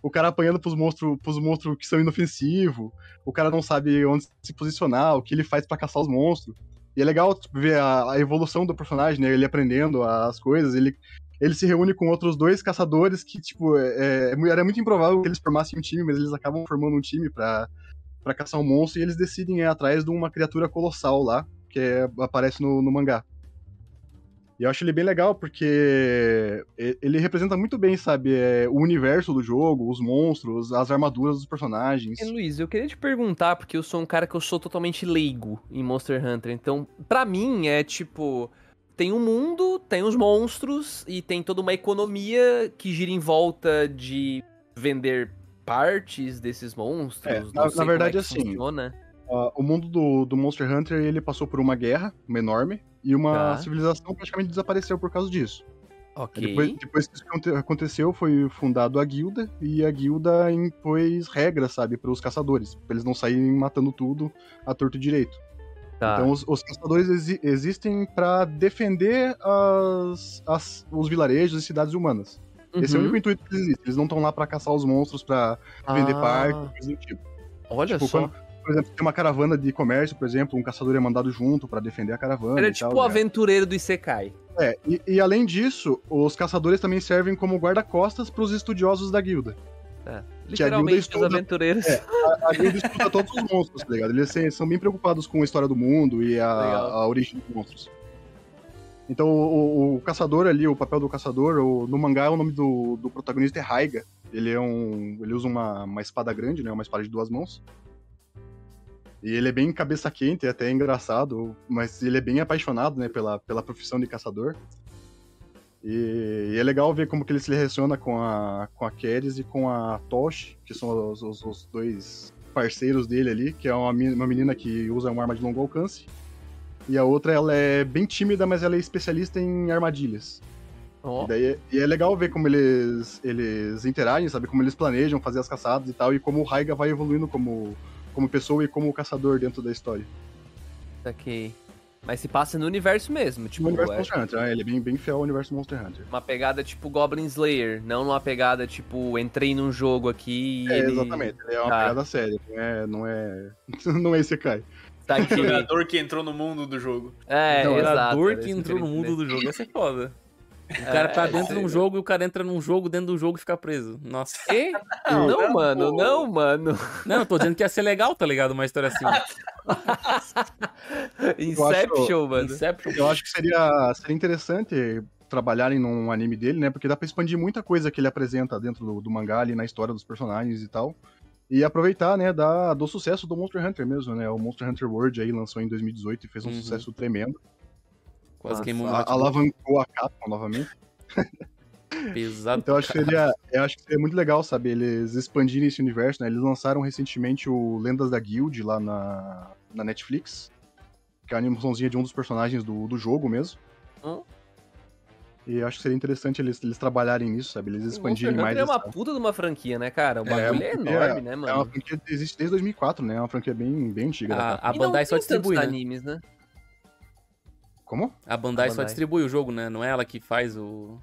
O cara apanhando pros monstros, pros monstros que são inofensivos, o cara não sabe onde se posicionar, o que ele faz pra caçar os monstros. E é legal tipo, ver a, a evolução do personagem, né? Ele aprendendo as coisas, ele, ele se reúne com outros dois caçadores que, tipo, é, é- era muito improvável que eles formassem um time, mas eles acabam formando um time pra, pra caçar um monstro e eles decidem ir atrás de uma criatura colossal lá, que é- aparece no, no mangá. E eu acho ele bem legal porque ele representa muito bem, sabe, é, o universo do jogo, os monstros, as armaduras dos personagens. E, Luiz, eu queria te perguntar, porque eu sou um cara que eu sou totalmente leigo em Monster Hunter. Então, pra mim, é tipo. Tem um mundo, tem os monstros e tem toda uma economia que gira em volta de vender partes desses monstros. É, na- na como verdade, é assim, funciona. Ah, o mundo do, do Monster Hunter ele passou por uma guerra, uma enorme, e uma Tá. civilização praticamente desapareceu por causa disso. Depois, depois que isso aconte- aconteceu, foi fundado a guilda, e a guilda impôs regras, sabe, para os caçadores, pra eles não saírem matando tudo à torto e direito. Tá. Então os, os caçadores exi- existem para defender as, as- os vilarejos e cidades humanas. Esse é o Uhum. único intuito que eles existem. Eles não estão lá para caçar os monstros, para vender Ah, partes, coisa do tipo. Olha Tipo, só. quando- por exemplo, tem uma caravana de comércio, por exemplo, um caçador é mandado junto pra defender a caravana. Ele é tipo tal, o né? aventureiro do Isekai. É, e, e além disso, os caçadores também servem como guarda-costas pros estudiosos da guilda. Literalmente os estuda- aventureiros. É. A, a guilda estuda todos os monstros, tá ligado? Eles são bem preocupados com a história do mundo e a, a origem dos monstros. Então, o, o caçador ali, o papel do caçador, o- no mangá, o nome do, do protagonista é Raiga. Ele é um. Ele usa uma, uma espada grande, né? Uma espada de duas mãos. E ele é bem cabeça quente, é até engraçado, mas ele é bem apaixonado, né, pela, pela profissão de caçador. E, e é legal ver como que ele se relaciona com a, com a Keres e com a Toshi, que são os, os- os dois parceiros dele ali, que é uma, uma menina que usa uma arma de longo alcance. E a outra, ela é bem tímida, mas ela é especialista em armadilhas. Ó, E, daí, é- e é legal ver como eles, eles interagem, sabe? Como eles planejam fazer as caçadas e tal, e como o Raiga vai evoluindo como, como pessoa e como caçador dentro da história. ok. Mas se passa no universo mesmo, tipo, no universo é Monster Hunter, né? ele é bem, bem fiel ao universo Monster Hunter. uma pegada tipo Goblin Slayer, não numa pegada tipo, entrei num jogo aqui e É, ele exatamente, ele é uma Tá. pegada séria, não é, não é, não é Isekai. tá aqui. Jogador que entrou no mundo do jogo. É, Então, O exato. jogador que entrou no mundo do jogo. Essa é foda. O cara tá É, dentro de um jogo e o cara entra num jogo dentro do jogo e fica preso. Nossa. E? Não, não, mano, pô. não, mano. Não, eu tô dizendo que ia ser legal, tá ligado? Uma história assim. Inception, mano. Inception. Eu acho que seria, seria interessante trabalharem num anime dele, né? Porque dá pra expandir muita coisa que ele apresenta dentro do, do mangá ali na história dos personagens e tal. E aproveitar, né, da, do sucesso do Monster Hunter mesmo, né? O Monster Hunter World aí lançou em 2018 e fez um Uhum. sucesso tremendo. Quase Nossa, queimou A- alavancou a Capcom novamente. pesado. Então eu acho que seria, eu acho que seria muito legal, sabe, eles expandirem esse universo, né? Eles lançaram recentemente o Lendas da Guild lá na, na Netflix, que é a animaçãozinha de um dos personagens do, do jogo mesmo. Hum. E eu acho que seria interessante eles, eles trabalharem nisso, sabe? Eles expandirem mais. é uma essa- puta de uma franquia, né, cara? O É, bagulho é, é, enorme, né, É uma mano? franquia que existe desde 2004, né? É uma franquia bem, bem antiga. A, a E não Bandai só distribui, né? animes, né? Como? A Bandai A só Bandai. distribui o jogo, né? Não é ela que faz o,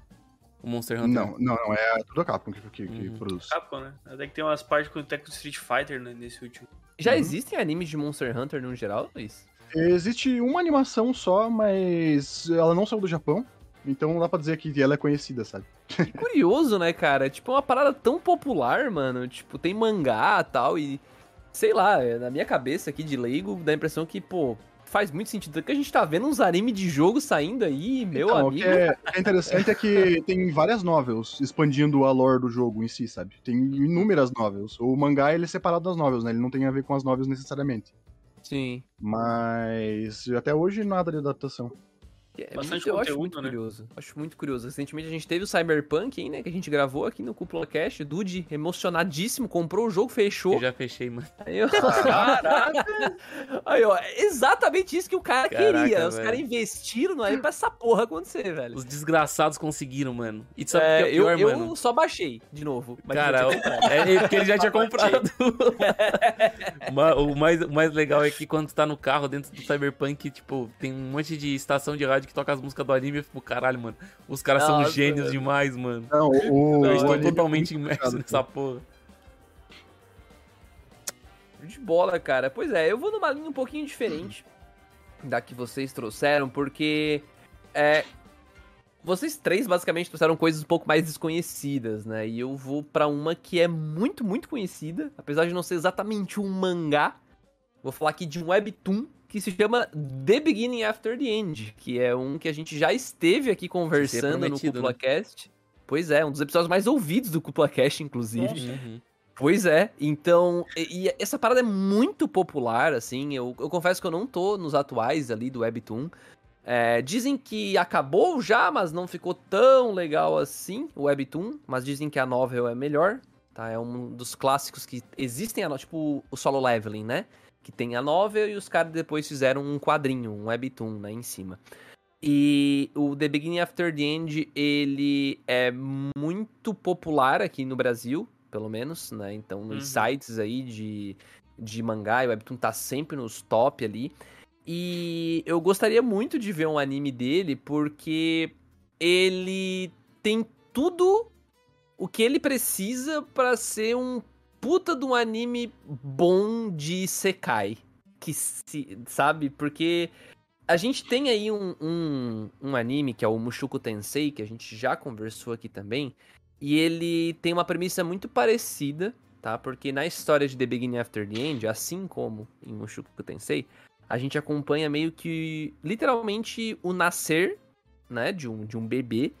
O Monster Hunter. Não, não, não, é tudo a Capcom que, que, que Uhum. produz. Capcom, né? Até que tem umas partes com até com Street Fighter né, nesse último. Já Uhum. existem animes de Monster Hunter no geral, Luiz? Existe uma animação só, mas ela não saiu do Japão, então não dá pra dizer que ela é conhecida, sabe? Que curioso, né, cara? Tipo, é uma parada tão popular, mano. Tipo, tem mangá e tal, e. Sei lá, é, na minha cabeça aqui de leigo, dá a impressão que, pô, faz muito sentido. Porque a gente tá vendo uns anime de jogo saindo aí, meu Então, o amigo. que é, o que é interessante é que tem várias novels expandindo a lore do jogo em si, sabe? Tem inúmeras novels. O mangá ele é separado das novels, né? Ele não tem a ver com as novels necessariamente. Sim. Mas até hoje nada de adaptação. É Bastante muito- eu acho conteúdo, muito né? curioso. Acho muito curioso. Recentemente a gente teve o Cyberpunk, hein, né? Que a gente gravou aqui no Cúpula Cast. Dude, emocionadíssimo, comprou o jogo, fechou. Eu já fechei, mano. Aí, ó. Aí, ó, é exatamente isso que o cara Caraca, queria. Os caras investiram no anime pra essa porra acontecer, velho. Os desgraçados conseguiram, mano. E tu sabe É, que é pior, eu, eu mano? só baixei de novo. mas Cara, eu é, é porque ele já tinha comprado. O, mais, o mais legal é que quando tu tá no carro dentro do Cyberpunk, tipo, tem um monte de estação de rádio que toca as músicas do anime. Eu fico, caralho, mano. Os caras são Nossa, gênios velho. demais, mano. Não, o, estão anime é totalmente imersos complicado, nessa porra. De bola, cara. Pois é, eu vou numa linha um pouquinho diferente da que vocês trouxeram, porque é, vocês três basicamente trouxeram coisas um pouco mais desconhecidas, né? E eu vou pra uma que é muito, muito conhecida, apesar de não ser exatamente um mangá. Vou falar aqui de um webtoon que se chama The Beginning After the End, que é um que a gente já esteve aqui conversando no prometido, né? Pois é, um dos episódios mais ouvidos do CúpulaCast, inclusive. Uhum. Pois é, então, e, e essa parada é muito popular, assim, eu, eu confesso que eu não tô nos atuais ali do Webtoon. É, dizem que acabou já, mas não ficou tão legal assim, o Webtoon, mas dizem que a novel é melhor, tá? É um dos clássicos que existem, tipo o Solo Leveling, né? Que tem a novel e os caras depois fizeram um quadrinho, um Webtoon, né, em cima. E o The Beginning After the End, ele é muito popular aqui no Brasil, pelo menos, né? Então, nos Uhum. sites aí de, de mangá e webtoon tá sempre nos top ali. E eu gostaria muito de ver um anime dele, porque ele tem tudo o que ele precisa pra ser um puta de um anime bom de Sekai. Que se, sabe? Porque a gente tem aí um, um, um anime que é o Mushoku Tensei, que a gente já conversou aqui também. E ele tem uma premissa muito parecida, tá? Porque na história de The Beginning After the End, assim como em Mushoku Tensei, a gente acompanha meio que, literalmente, o nascer, né, de um, de um bebê.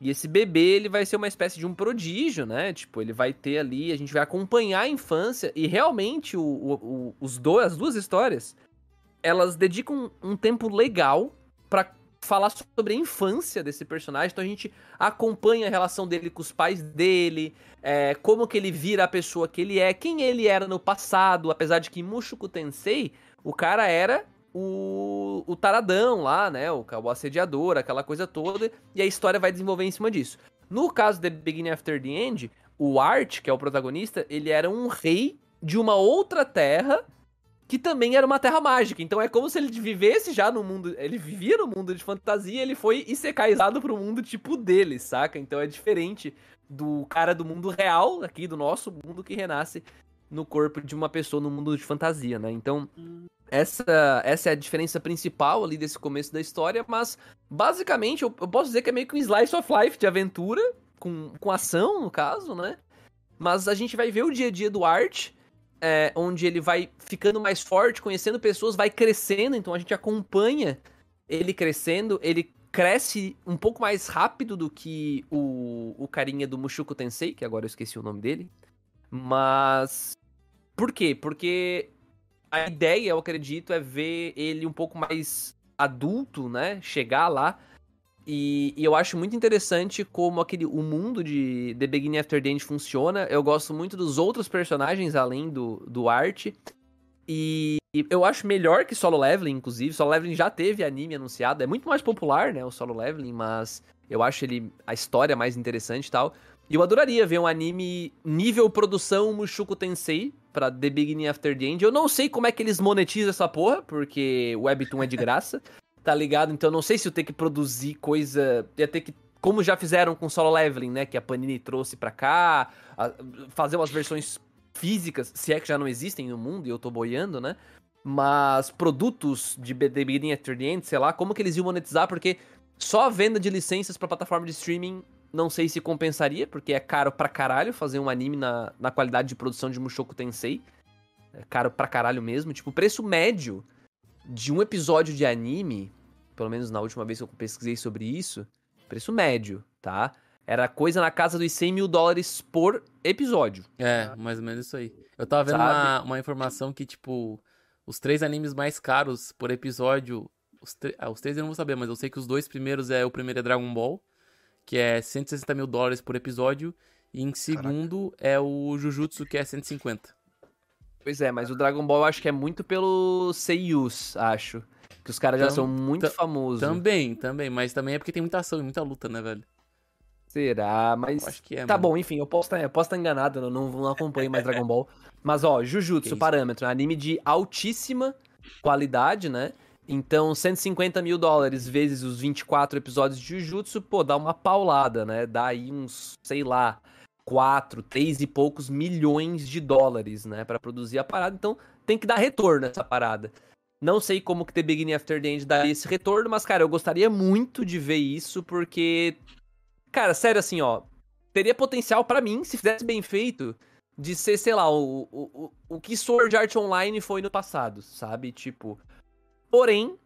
E esse bebê, ele vai ser uma espécie de um prodígio, né? Tipo, ele vai ter ali, a gente vai acompanhar a infância. E realmente, o, o- os do, as duas histórias, elas dedicam um tempo legal pra falar sobre a infância desse personagem. Então a gente acompanha a relação dele com os pais dele, é, como que ele vira a pessoa que ele é, quem ele era no passado, apesar de que Mushoku Tensei, o cara era o, o taradão lá, né, o, o assediador, aquela coisa toda, e a história vai desenvolver em cima disso. No caso de The Beginning After the End, o Art, que é o protagonista, ele era um rei de uma outra terra que também era uma terra mágica. Então é como se ele vivesse já no mundo. Ele vivia no mundo de fantasia, ele foi isecaizado pro mundo tipo dele, saca? Então é diferente do cara do mundo real, aqui do nosso mundo, que renasce no corpo de uma pessoa no mundo de fantasia, né? Então, essa, essa é a diferença principal ali desse começo da história, mas basicamente eu, eu posso dizer que é meio que um slice of life de aventura, com, com ação, no caso, né? Mas a gente vai ver o dia a dia do Art, é, onde ele vai ficando mais forte, conhecendo pessoas, vai crescendo, então a gente acompanha ele crescendo, ele cresce um pouco mais rápido do que o, o carinha do Mushoku Tensei, que agora eu esqueci o nome dele. Mas. Por quê? Porque a ideia, eu acredito, é ver ele um pouco mais adulto, né? Chegar lá. E, e eu acho muito interessante como aquele, o mundo de The Beginning After the End funciona. Eu gosto muito dos outros personagens além do, do Art. E eu acho melhor que Solo Leveling, inclusive. Solo Leveling já teve anime anunciado. É muito mais popular, né? O Solo Leveling, mas eu acho ele a história mais interessante e tal. E eu adoraria ver um anime nível produção Mushoku Tensei pra The Beginning After the End. Eu não sei como é que eles monetizam essa porra, porque o Webtoon é de graça, tá ligado? Então não sei se eu ter que produzir coisa. Ia ter que como já fizeram com Solo Leveling, né? Que a Panini trouxe pra cá, a- fazer umas versões físicas, se é que já não existem no mundo e eu tô boiando, né? Mas produtos de The Beginning After the End, sei lá, como que eles iam monetizar, porque só a venda de licenças pra plataforma de streaming não sei se compensaria, porque é caro pra caralho fazer um anime na, na qualidade de produção de Mushoku Tensei. É caro pra caralho mesmo. Tipo, o preço médio de um episódio de anime, pelo menos na última vez que eu pesquisei sobre isso, preço médio, tá? Era coisa na casa dos 100 mil dólares por episódio. É, mais ou menos isso aí. Eu tava vendo Sabe? uma, uma informação que, tipo, os três animes mais caros por episódio. Os, ah, os três eu não vou saber, mas eu sei que os dois primeiros é o primeiro é Dragon Ball, que é 160 mil dólares por episódio. E em segundo é o Jujutsu, que é 150. Pois é, mas o Dragon Ball eu acho que é muito pelo Seiyus, acho. Que os caras já são muito famosos. Também, também, mas também é porque tem muita ação e muita luta, né, velho? Será? Mas. Eu acho que é, Tá mano. bom, enfim, eu posso estar posso estar enganado, eu não, não acompanho mais Dragon Ball. Mas, ó, Jujutsu, parâmetro, é um anime de altíssima qualidade, né? Então, 150 mil dólares vezes os 24 episódios de Jujutsu, pô, dá uma paulada, né? Dá aí uns, sei lá, 4, 3 e poucos milhões de dólares, né? Pra produzir a parada. Então, tem que dar retorno essa parada. Não sei como que The Beginning After the End daria esse retorno, mas, cara, eu gostaria muito de ver isso, porque Cara, sério, assim, ó. Teria potencial pra mim, se fizesse bem feito, de ser, sei lá, o, o, o, o que Sword Art Online foi no passado, sabe? Tipo. Porém,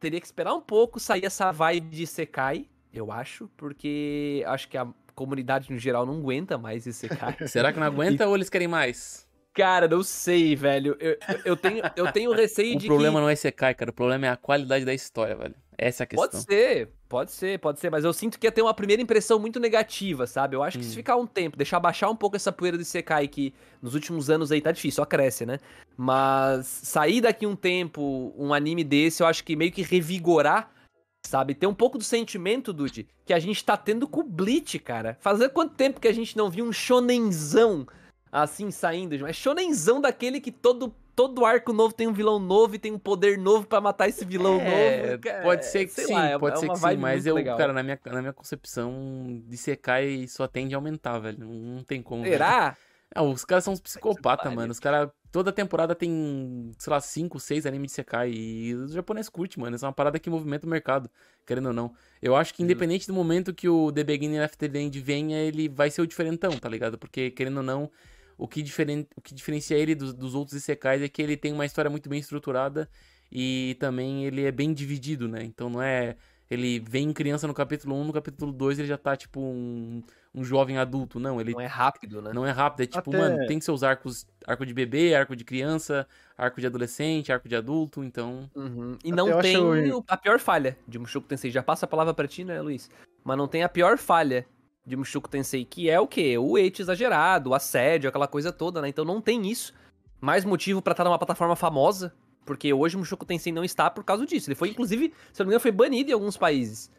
teria que esperar um pouco sair essa vibe de Sekai, eu acho, porque acho que a comunidade no geral não aguenta mais esse Sekai. Será que não aguenta ou eles querem mais? Cara, não sei, velho. Eu, eu- tenho, eu tenho receio O de problema que... não é Sekai, cara. O problema é a qualidade da história, velho. Essa é a questão. Pode ser, pode ser, pode ser, mas eu sinto que ia ter uma primeira impressão muito negativa, sabe? Eu acho que Hum. se ficar um tempo, deixar baixar um pouco essa poeira de Sekai, que nos últimos anos aí tá difícil, só cresce, né? Mas sair daqui um tempo, um anime desse, eu acho que meio que revigorar, sabe? Ter um pouco do sentimento, Dude, que a gente tá tendo com o Bleach, cara. Fazer quanto tempo que a gente não viu um shonenzão assim saindo? Mas shonenzão daquele que todo. Todo arco novo tem um vilão novo e tem um poder novo pra matar esse vilão É, novo. cara. pode ser que sim, lá, é- pode é ser que sim, mas eu, legal. cara, na minha, na minha concepção, de Sekai só tende a aumentar, velho. Não, tem como. velho. Será? Ah, os caras são uns psicopatas, mano. Os caras, toda temporada tem, sei lá, 5, 6 animes de Sekai. E os japoneses curtem, mano. Isso é uma parada que movimenta o mercado, querendo ou não. Eu acho que independente do momento que o The Beginning After the End venha, ele vai ser o diferentão, tá ligado? Porque, querendo ou não, o que, diferen... o que diferencia ele dos, dos outros Isekais é que ele tem uma história muito bem estruturada e também ele é bem dividido, né? Então não é. Ele vem criança no capítulo 1, no capítulo 2 ele já tá tipo um, um jovem adulto. Não, ele Não é rápido, né? não é rápido, é tipo, Até- mano, tem seus arcos, arco de bebê, arco de criança, arco de adolescente, arco de adulto, então. Uhum. E Até não acho tem eu- o- a pior falha de Mushoku Tensei. Já passa a palavra pra ti, né, Luiz? Mas não tem a pior falha de Mushoku Tensei, que é o quê? O eit exagerado, o assédio, aquela coisa toda, né? Então não tem isso. Mais motivo pra estar numa plataforma famosa, porque hoje o Mushoku Tensei não está por causa disso. Ele foi, inclusive, se eu não me engano, foi banido em alguns países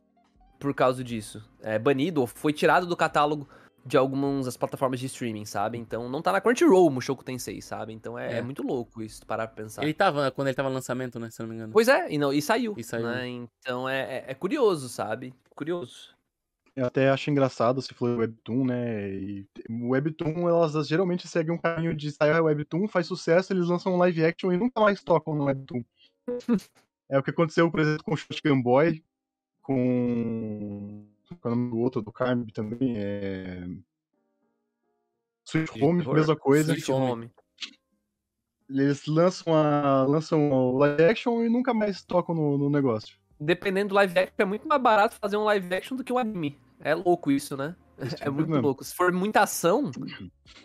por causa disso. É, banido ou foi tirado do catálogo de algumas das plataformas de streaming, sabe? Então não tá na Crunchyroll o Mushoku Tensei, sabe? Então é, É. é muito louco isso, parar pra pensar. Ele tava, quando ele tava no lançamento, né, se eu não me engano. Pois é, e, não, e saiu. E saiu. né? Então é, é- é curioso, sabe? Curioso. Eu até acho engraçado se for Webtoon, né? E o Webtoon, elas geralmente seguem um caminho de sair Webtoon, faz sucesso, eles lançam um live action e nunca mais tocam no Webtoon. é o que aconteceu, por exemplo, com o Shotgun Boy, com. Qual é o nome do outro, do Carmib também? É. Sweet Home, Terror. mesma coisa. Sweet Home. Eles lançam, a, lançam o live action e nunca mais tocam no, no negócio. Dependendo do live action, é muito mais barato fazer um live action do que um anime. É louco isso, né? É tipo muito mesmo. louco. Se for muita ação,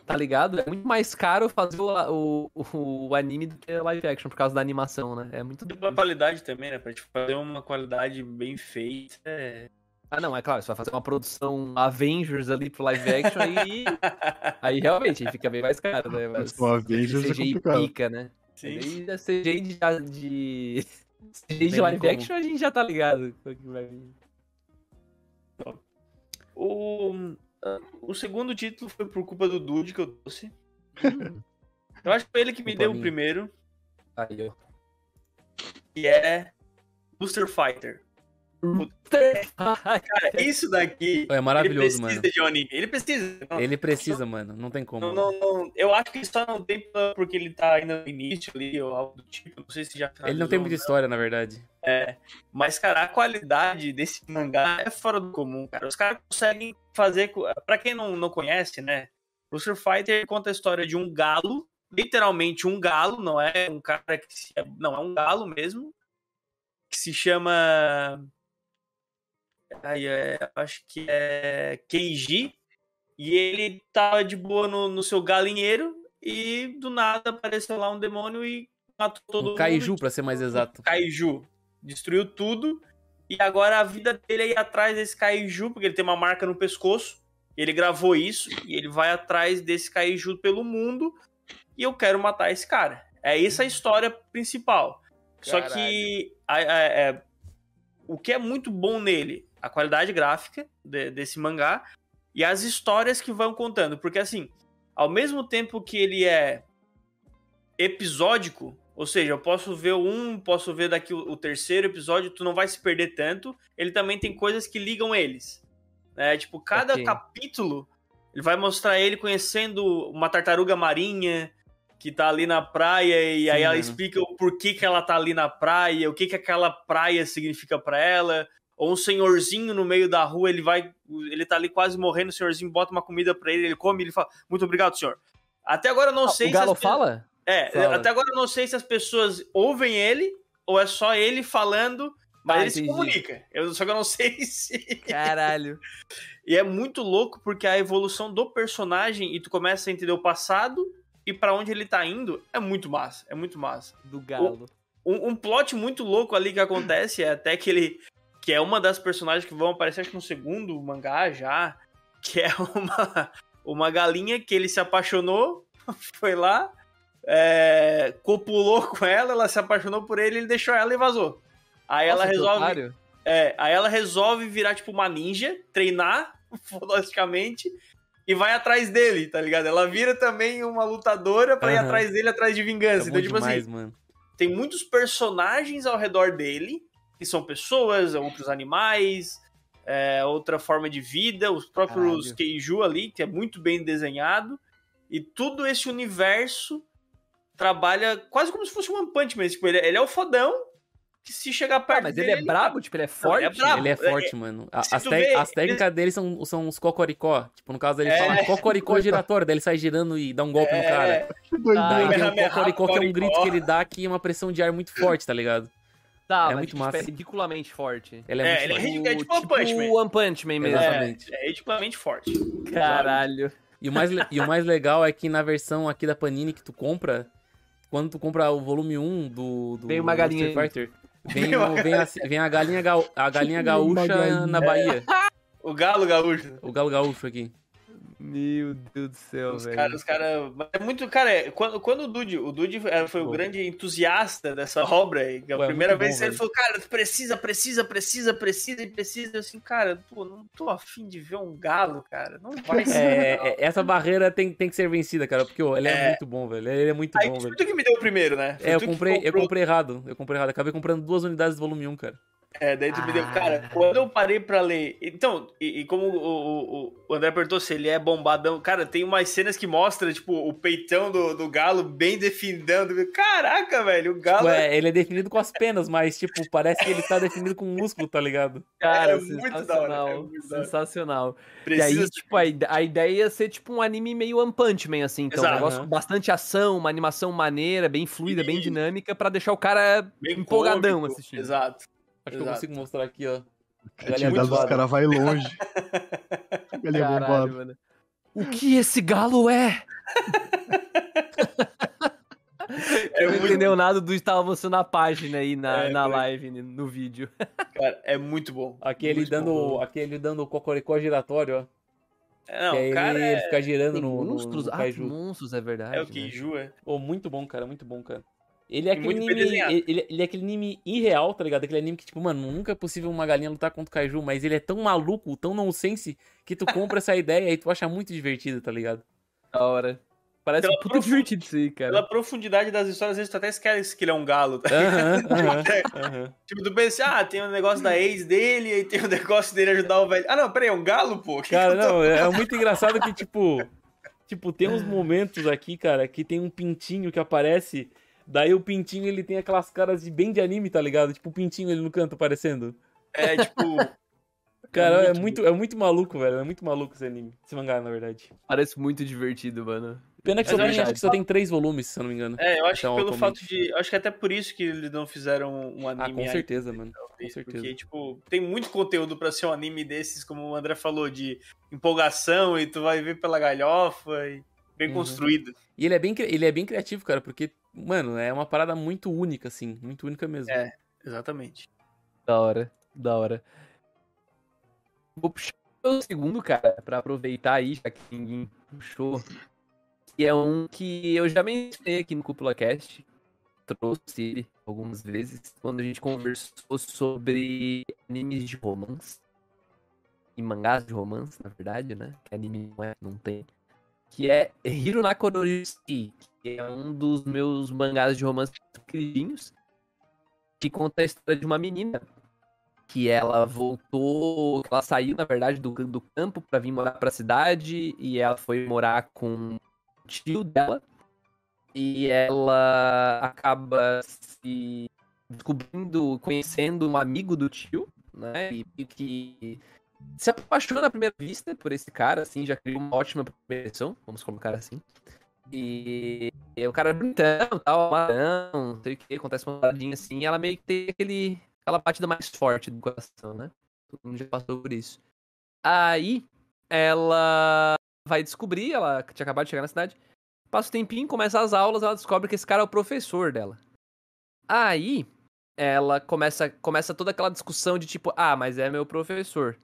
tá ligado? É muito mais caro fazer o, o, o anime do que live action por causa da animação, né? É muito. Pela qualidade também, né? Pra te fazer uma qualidade bem feita. É... Ah, não, é claro, você vai fazer uma produção Avengers ali pro live action aí. aí realmente aí fica bem mais caro, né? Mas Com Avengers é CGI complicado. pica, né? Sim. Aí da CGI de, de, CGI de live como. action a gente já tá ligado. O, o segundo título foi por culpa do Dude que eu trouxe. Eu acho que foi ele que me deu o minha. primeiro, Aí, ó. que é Booster Fighter. Cara, isso daqui. É maravilhoso, ele mano. precisa de um anime. Ele precisa. Não, Ele precisa, mano. Não tem como. não, não, não- eu acho que ele só não tem porque ele tá ainda no início ali, ou algo do tipo. Não sei se já Ele não tem muita história, na verdade. É, mas, cara, a qualidade desse mangá é fora do comum, cara. Os caras conseguem fazer. Pra quem não, não conhece, né? O Street Fighter conta a história de um galo, literalmente um galo, não é um cara que se. Não, é um galo mesmo, que se chama. Ai, é, acho que é Keiji. E ele tava de boa no, no seu galinheiro e do nada apareceu lá um demônio e matou todo Um mundo. kaiju, pra ser mais exato. Kaiju. Destruiu tudo. E agora a vida dele é ir atrás desse Kaiju, porque ele tem uma marca no pescoço. Ele gravou isso e ele vai atrás desse Kaiju pelo mundo. E eu quero matar esse cara. É essa a história principal. Só que a- a- é, o que é muito bom nele, a qualidade gráfica de- desse mangá e as histórias que vão contando. Porque assim, ao mesmo tempo que ele é episódico, ou seja, eu posso ver um, posso ver daqui o, o terceiro episódio, tu não vai se perder tanto. Ele também tem coisas que ligam eles. Né? Tipo, cada Ok. capítulo ele vai mostrar ele conhecendo uma tartaruga marinha que tá ali na praia e aí Sim, ela mano. explica o porquê que ela tá ali na praia, o que que aquela praia significa pra ela. Ou um senhorzinho no meio da rua, ele vai, ele tá ali quase morrendo, o senhorzinho bota uma comida pra ele, ele come, ele fala: "Muito obrigado, senhor". Até agora eu não sei o Galo se fala? é, Fala. até agora eu não sei se as pessoas ouvem ele ou é só ele falando, mas Ah, ele se entendi. comunica. Eu, só que eu não sei se. Caralho. E é muito louco porque a evolução do personagem e tu começa a entender o passado e pra onde ele tá indo é muito massa. É muito massa. Do Galo. Um, um plot muito louco ali que acontece é até que ele. Que é uma das personagens que vão aparecer, acho que no segundo mangá já. Que é uma, uma galinha que ele se apaixonou, foi lá, é, copulou com ela, ela se apaixonou por ele, ele deixou ela e vazou. Aí ela Nossa, que resolve. É, aí ela resolve virar tipo uma ninja, treinar, logicamente, e vai atrás dele, tá ligado? Ela vira também uma lutadora pra ir Aham. atrás dele, atrás de É vingança. bom então, tipo demais, assim, mano. tem muitos personagens ao redor dele, que são pessoas, outros animais, é, outra forma de vida, os próprios Caralho. Keiju ali, que é muito bem desenhado, e tudo esse universo trabalha quase como se fosse um One Punch Man. Tipo, ele, ele é o fodão, que se chegar perto Ah, mas dele, ele é brabo? Tipo, ele é Não, forte? ele é brabo. Ele é é- forte, mano. A- se As, te- vê, as ele- técnicas dele são, são os cocoricó. Tipo, no caso, ele É. fala cocoricó giratório, daí ele sai girando e dá um golpe no cara. É. Daí Ah, tem o Kamehameha, cocoricó, que é um grito que ele dá que é uma pressão de ar muito forte, tá ligado? Tá, É mas muito tipo, massa. é ridiculamente forte. Ele é, É, muito ele é forte. ridículo. tipo One Punch Man. One Punch Man mesmo. Exatamente. é, é ridiculamente forte. Caralho. E o, mais, e o mais legal é que na versão aqui da Panini que tu compra, quando tu compra o volume 1 do, do Vem uma galinha Fighter, vem, o- vem, a, vem a galinha, gaú- a galinha gaúcha galinha. na Bahia. O Galo Gaúcho. O galo gaúcho aqui. Meu Deus do céu, Os velho. caras, os caras. É muito. Cara, é, quando, quando o Dude, o Dude era- foi o grande entusiasta dessa obra A é primeira vez bom, ele velho. falou, cara, precisa, precisa, precisa, precisa e precisa. Eu assim, cara, pô, não tô afim de ver um galo, cara. Não vai ser. É, é- essa barreira tem, tem que ser vencida, cara, porque ó, ele é, É. muito bom, velho. Ele é muito Aí bom, velho. tu que me deu o primeiro, né? Foi É, eu comprei, eu comprei errado. Eu comprei errado. Acabei comprando duas unidades do volume 1, cara. É, daí tu me deu. Ah. Cara, quando eu parei pra ler. Então, e, e como o, o, o André perguntou se ele é bombadão. Cara, tem umas cenas que mostra, tipo, o peitão do, do galo bem definindo. Caraca, velho, o galo. Tipo, é, ele é definido com as penas, mas, tipo, parece que ele tá definido com músculo, tá ligado? Cara, É muito da hora, sensacional. é muito da hora. sensacional. E precisa aí, tipo, a, a ideia ia ser tipo um anime meio One Punch Man, assim. Então, um Exato. negócio com bastante ação, uma animação maneira, bem fluida, bem dinâmica, pra deixar o cara bem empolgadão cômico. assistindo. Exato. Acho que eu Exato. consigo mostrar aqui, ó. A Galinha dos bombada. caras vai longe. Galinha Caralho, bombada. O que esse galo é? É não muito, entendeu nada do estava mostrando a página aí na, É, na live, né, no vídeo. cara, é muito bom. Aqui ele Muito dando, bom. aqui ele dando o cocoricó giratório, ó. É, Não, que cara ele, é, fica girando Tem no, no, monstros. no ah, kaiju. monstros, é verdade. é o né? Keiju, é. Pô, muito bom, cara, muito bom, cara. Ele é E aquele anime. Ele, ele- é aquele anime irreal, tá ligado? Aquele anime que, tipo, mano, nunca é possível uma galinha lutar contra o Kaiju, mas ele é tão maluco, tão nonsense, que tu compra essa ideia e tu acha muito divertido, tá ligado? Da hora. Parece Pela puta profu- divertido isso aí, cara. Pela profundidade das histórias, às vezes tu até esquece que ele é um galo. Tá? Aham, aham, aham. Tipo, tu pensa, ah, tem um negócio da ex dele, aí tem um negócio dele ajudar o velho. Ah, não, peraí, é um galo, pô? Que Cara, que tô- não, é muito engraçado que, tipo. Tipo, tem uns momentos aqui, cara, que tem um pintinho que aparece. Daí o pintinho ele tem aquelas caras de bem de anime, tá ligado? Tipo, o pintinho ele no canto aparecendo. É, tipo. Cara, é muito muito, é muito maluco, velho. É muito maluco esse anime. Esse mangá, na verdade. Parece muito divertido, mano. Pena que só tem, acho que só tem três volumes, se eu não me engano. É, eu acho Então, que pelo fato de. Acho que até por isso que eles não fizeram um Ah, anime com aí, certeza, mano. talvez, com certeza. Porque, tipo, tem muito conteúdo pra ser um anime desses, como o André falou, de empolgação e tu vai ver pela galhofa e bem Uhum. construído. E ele é, bem, ele é bem criativo, cara, porque, mano, é uma parada muito única, assim. Muito única mesmo. É. Exatamente. Da hora, da hora. Vou puxar o segundo, cara, pra aproveitar aí, já que ninguém puxou. Que é um que eu já mencionei aqui no Cúpula Cast. Trouxe ele algumas vezes quando a gente conversou sobre animes de romance. E mangás de romance, na verdade, né? Que anime não é, não tem. Que é Hiro Nakororishi, que é um dos meus mangás de romance queridinhos. Que conta a história de uma menina que ela voltou, ela saiu, na verdade, do, do campo pra vir morar pra cidade e ela foi morar com o tio dela e ela acaba se descobrindo, conhecendo um amigo do tio, né, e meio que se apaixona à primeira vista por esse cara, assim, já criou uma ótima impressão, vamos colocar assim. E, e o cara é bonitão, tal, amarão, não sei o que, acontece uma paradinha assim, e ela meio que tem aquele aquela batida mais forte do coração, né? Todo mundo já passou por isso. Aí, ela vai descobrir, ela tinha acabado de chegar na cidade, passa o tempinho, começa as aulas, ela descobre que esse cara é o professor dela. Aí, ela começa, começa toda aquela discussão de tipo, ah, mas é meu professor,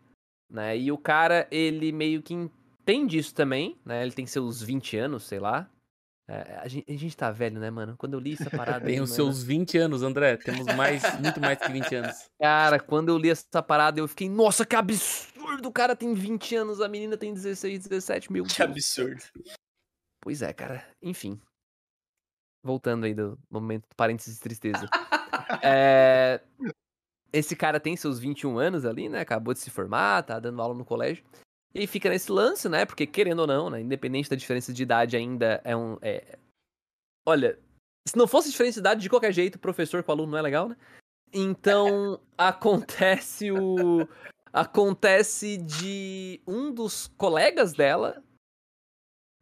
né? E o cara, ele meio que entende isso também, né? Ele tem seus 20 anos, sei lá. É, a, gente, a gente tá velho, né, mano? Quando eu li essa parada. Tem os mano, seus 20 anos, André. Temos mais, muito mais que 20 anos. Cara, quando eu li essa parada, eu fiquei, nossa, que absurdo! O cara tem 20 anos, a menina tem 16, 17 mil. Que absurdo. Pois é, cara. Enfim. Voltando aí do momento do parênteses de tristeza. É, Esse cara tem seus 21 anos ali, né? Acabou de se formar, tá dando aula no colégio. E aí fica nesse lance, né? Porque querendo ou não, né? Independente da diferença de idade, ainda é um. é- Olha, se não fosse diferença de idade, de qualquer jeito, professor com aluno não é legal, né? Então acontece o. Acontece de um dos colegas dela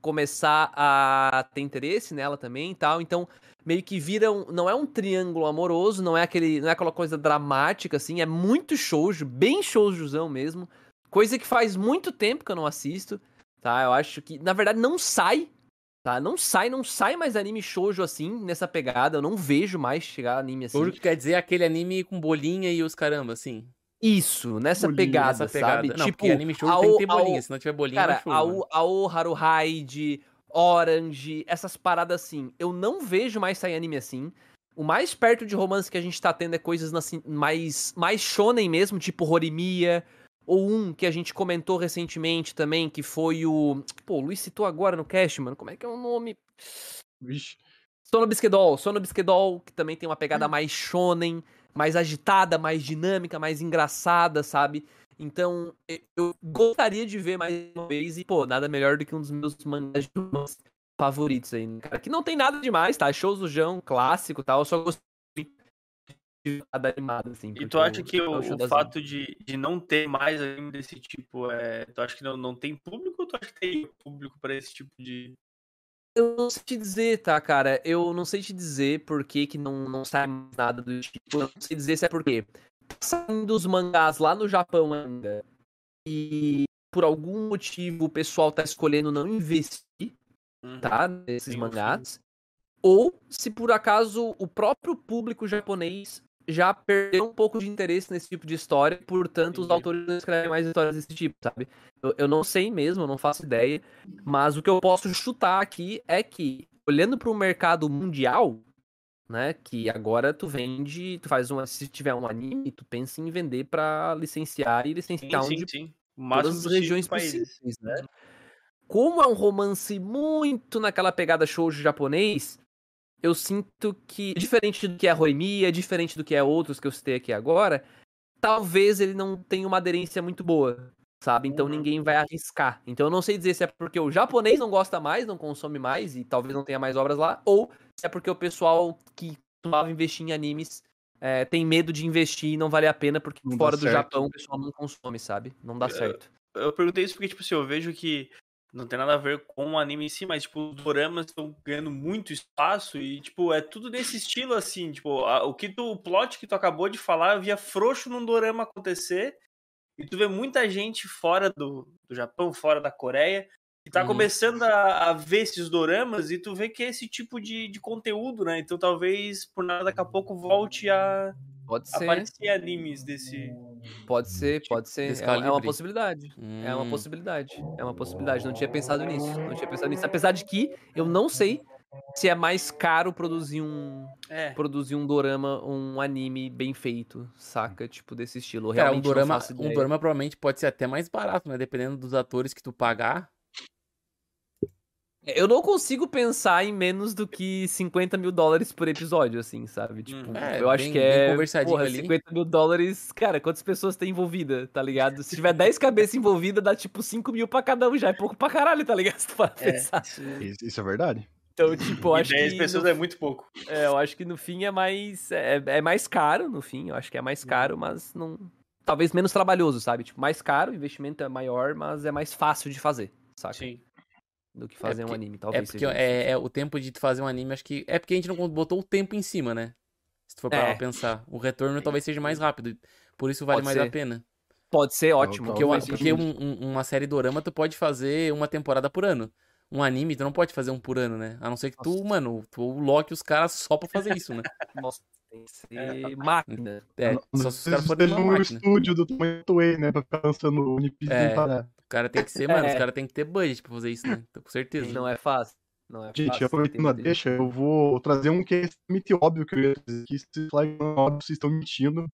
começar a ter interesse nela também e tal. Então, meio que vira um, não é um triângulo amoroso, não é aquele, não é aquela coisa dramática assim, é muito shoujo, bem shoujozão mesmo. Coisa que faz muito tempo que eu não assisto, tá? Eu acho que, na verdade, não sai, tá? Não sai, não sai mais anime shoujo assim, nessa pegada. Eu não vejo mais chegar anime assim. Shoujo que quer dizer aquele anime com bolinha e os caramba, assim. Isso, nessa Bolinha, pegada, pegada. sabe? Não, tipo, porque anime shoujo tem que ter bolinha. Se não tiver bolinha, Cara, não é shoujo, a, mano. o- a o Haruhide, Orange, essas paradas assim, eu não vejo mais sair anime assim. O mais perto de romance que a gente tá tendo é coisas assim, mais, mais shonen mesmo, tipo Horimiya, ou um que a gente comentou recentemente também, que foi o... Pô, o Luiz citou agora no cast, mano, como é que é o nome? Vixe. Sono Bisquedol, Sono Bisquedol, que também tem uma pegada mais shonen, mais agitada, mais dinâmica, mais engraçada, sabe? Então, eu gostaria de ver mais uma vez, e, pô, nada melhor do que um dos meus mangás de romance favoritos aí, né, cara. Que não tem nada demais, tá? Showzujão, clássico e tal, eu só gostei animado, assim. E tu acha que o, fato de, de não ter mais anime desse tipo é. Tu acha que não, não tem público ou tu acha que tem público pra esse tipo de. Eu não sei te dizer, tá, cara? Eu não sei te dizer por que, que não, não sai mais nada do tipo. Eu não sei dizer se é porque tá saindo os mangás lá no Japão ainda e por algum motivo o pessoal tá escolhendo não investir, tá? Nesses Sim, mangás. Ou se por acaso o próprio público japonês já perdeu um pouco de interesse nesse tipo de história, portanto os Entendi. autores não escrevem mais histórias desse tipo, sabe? Eu, eu não sei mesmo, eu não faço ideia. Mas o que eu posso chutar aqui é que, olhando para o mercado mundial, né, que agora tu vende, tu faz uma, se tiver um anime, tu pensa em vender para licenciar e Sim, licenciar sim, onde sim. Máximo todas as regiões possíveis, né? como é um romance muito naquela pegada shoujo japonês, eu sinto que, diferente do que é Roemia, diferente do que é outros que eu citei aqui agora, talvez ele não tenha uma aderência muito boa, sabe? Então Uhum. ninguém vai arriscar. Então eu não sei dizer se é porque o japonês não gosta mais, não consome mais e talvez não tenha mais obras lá, ou se é porque o pessoal que costumava investir em animes é, tem medo de investir e não vale a pena porque Não fora do. Japão o pessoal não consome, sabe? Não dá É, certo. Eu perguntei isso porque, tipo assim, eu vejo que não tem nada a ver com o anime em si, mas, tipo, os doramas estão ganhando muito espaço e, tipo, é tudo nesse estilo, assim, tipo, a- o que tu, o plot que tu acabou de falar, eu via frouxo num dorama acontecer e tu vê muita gente fora do, do Japão, fora da Coreia, que tá Uhum. começando a, a ver esses doramas e tu vê que é esse tipo de, de conteúdo, né? Então talvez, por nada, daqui a pouco volte a Pode ser, aparecer animes desse... pode ser, pode ser. É, uma- é uma possibilidade. É uma Hum. possibilidade. É uma possibilidade. Não tinha pensado nisso. Não tinha pensado nisso. Apesar de que eu não sei se é mais caro produzir um É, produzir um dorama, um anime bem feito, saca? Tipo desse estilo. Cara, Realmente um dorama, não faço um dorama provavelmente pode ser até mais barato, né? Dependendo dos atores que tu pagar. Eu não consigo pensar em menos do que 50 mil dólares por episódio, assim, sabe? Tipo, Uhum. É, eu acho bem- que é. conversadinho Porra, ali. 50 mil dólares. Cara, quantas pessoas tem envolvida, tá ligado? Se tiver 10 cabeças envolvidas, dá tipo 5 mil pra cada um. Já é pouco pra caralho, tá ligado? Se tu for é, pensar. Isso, é verdade. Então, tipo, eu e acho 10 que. pessoas no é muito pouco. É, eu acho que no fim é mais. É, é mais caro, no fim. Eu acho que é mais caro, mas não. Talvez menos trabalhoso, sabe? Tipo, mais caro, o investimento é maior, mas é mais fácil de fazer, saca? Sim. Do que fazer um porque- anime, É talvez. porque seja isso. é, é o tempo de fazer um anime, acho que. É porque a gente não botou o tempo em cima, né? Se tu for É. pra pensar. O retorno talvez seja mais rápido. Por isso vale Pode mais ser. a pena. Pode ser ótimo. Porque, uma, porque um- um- uma série dorama tu pode fazer uma temporada por ano. Um anime tu não pode fazer um por ano, né? A não ser que tu, Nossa. mano, tu loque os caras só pra fazer isso, né? Nossa, tem que ser máquina. É, Não- só se os forem ter uma um máquina. estúdio do tamanho do Toei, né? Pra ficar lançando Piece É. sem parar. O cara tem que ser, mano, os É. caras tem que ter budget pra fazer isso, né? Então, com certeza. Não é fácil. Não é Gente, fácil. aproveitando a deixa, eu vou trazer um que é extremamente óbvio que eu ia dizer que se flag não é óbvio, vocês estão mentindo.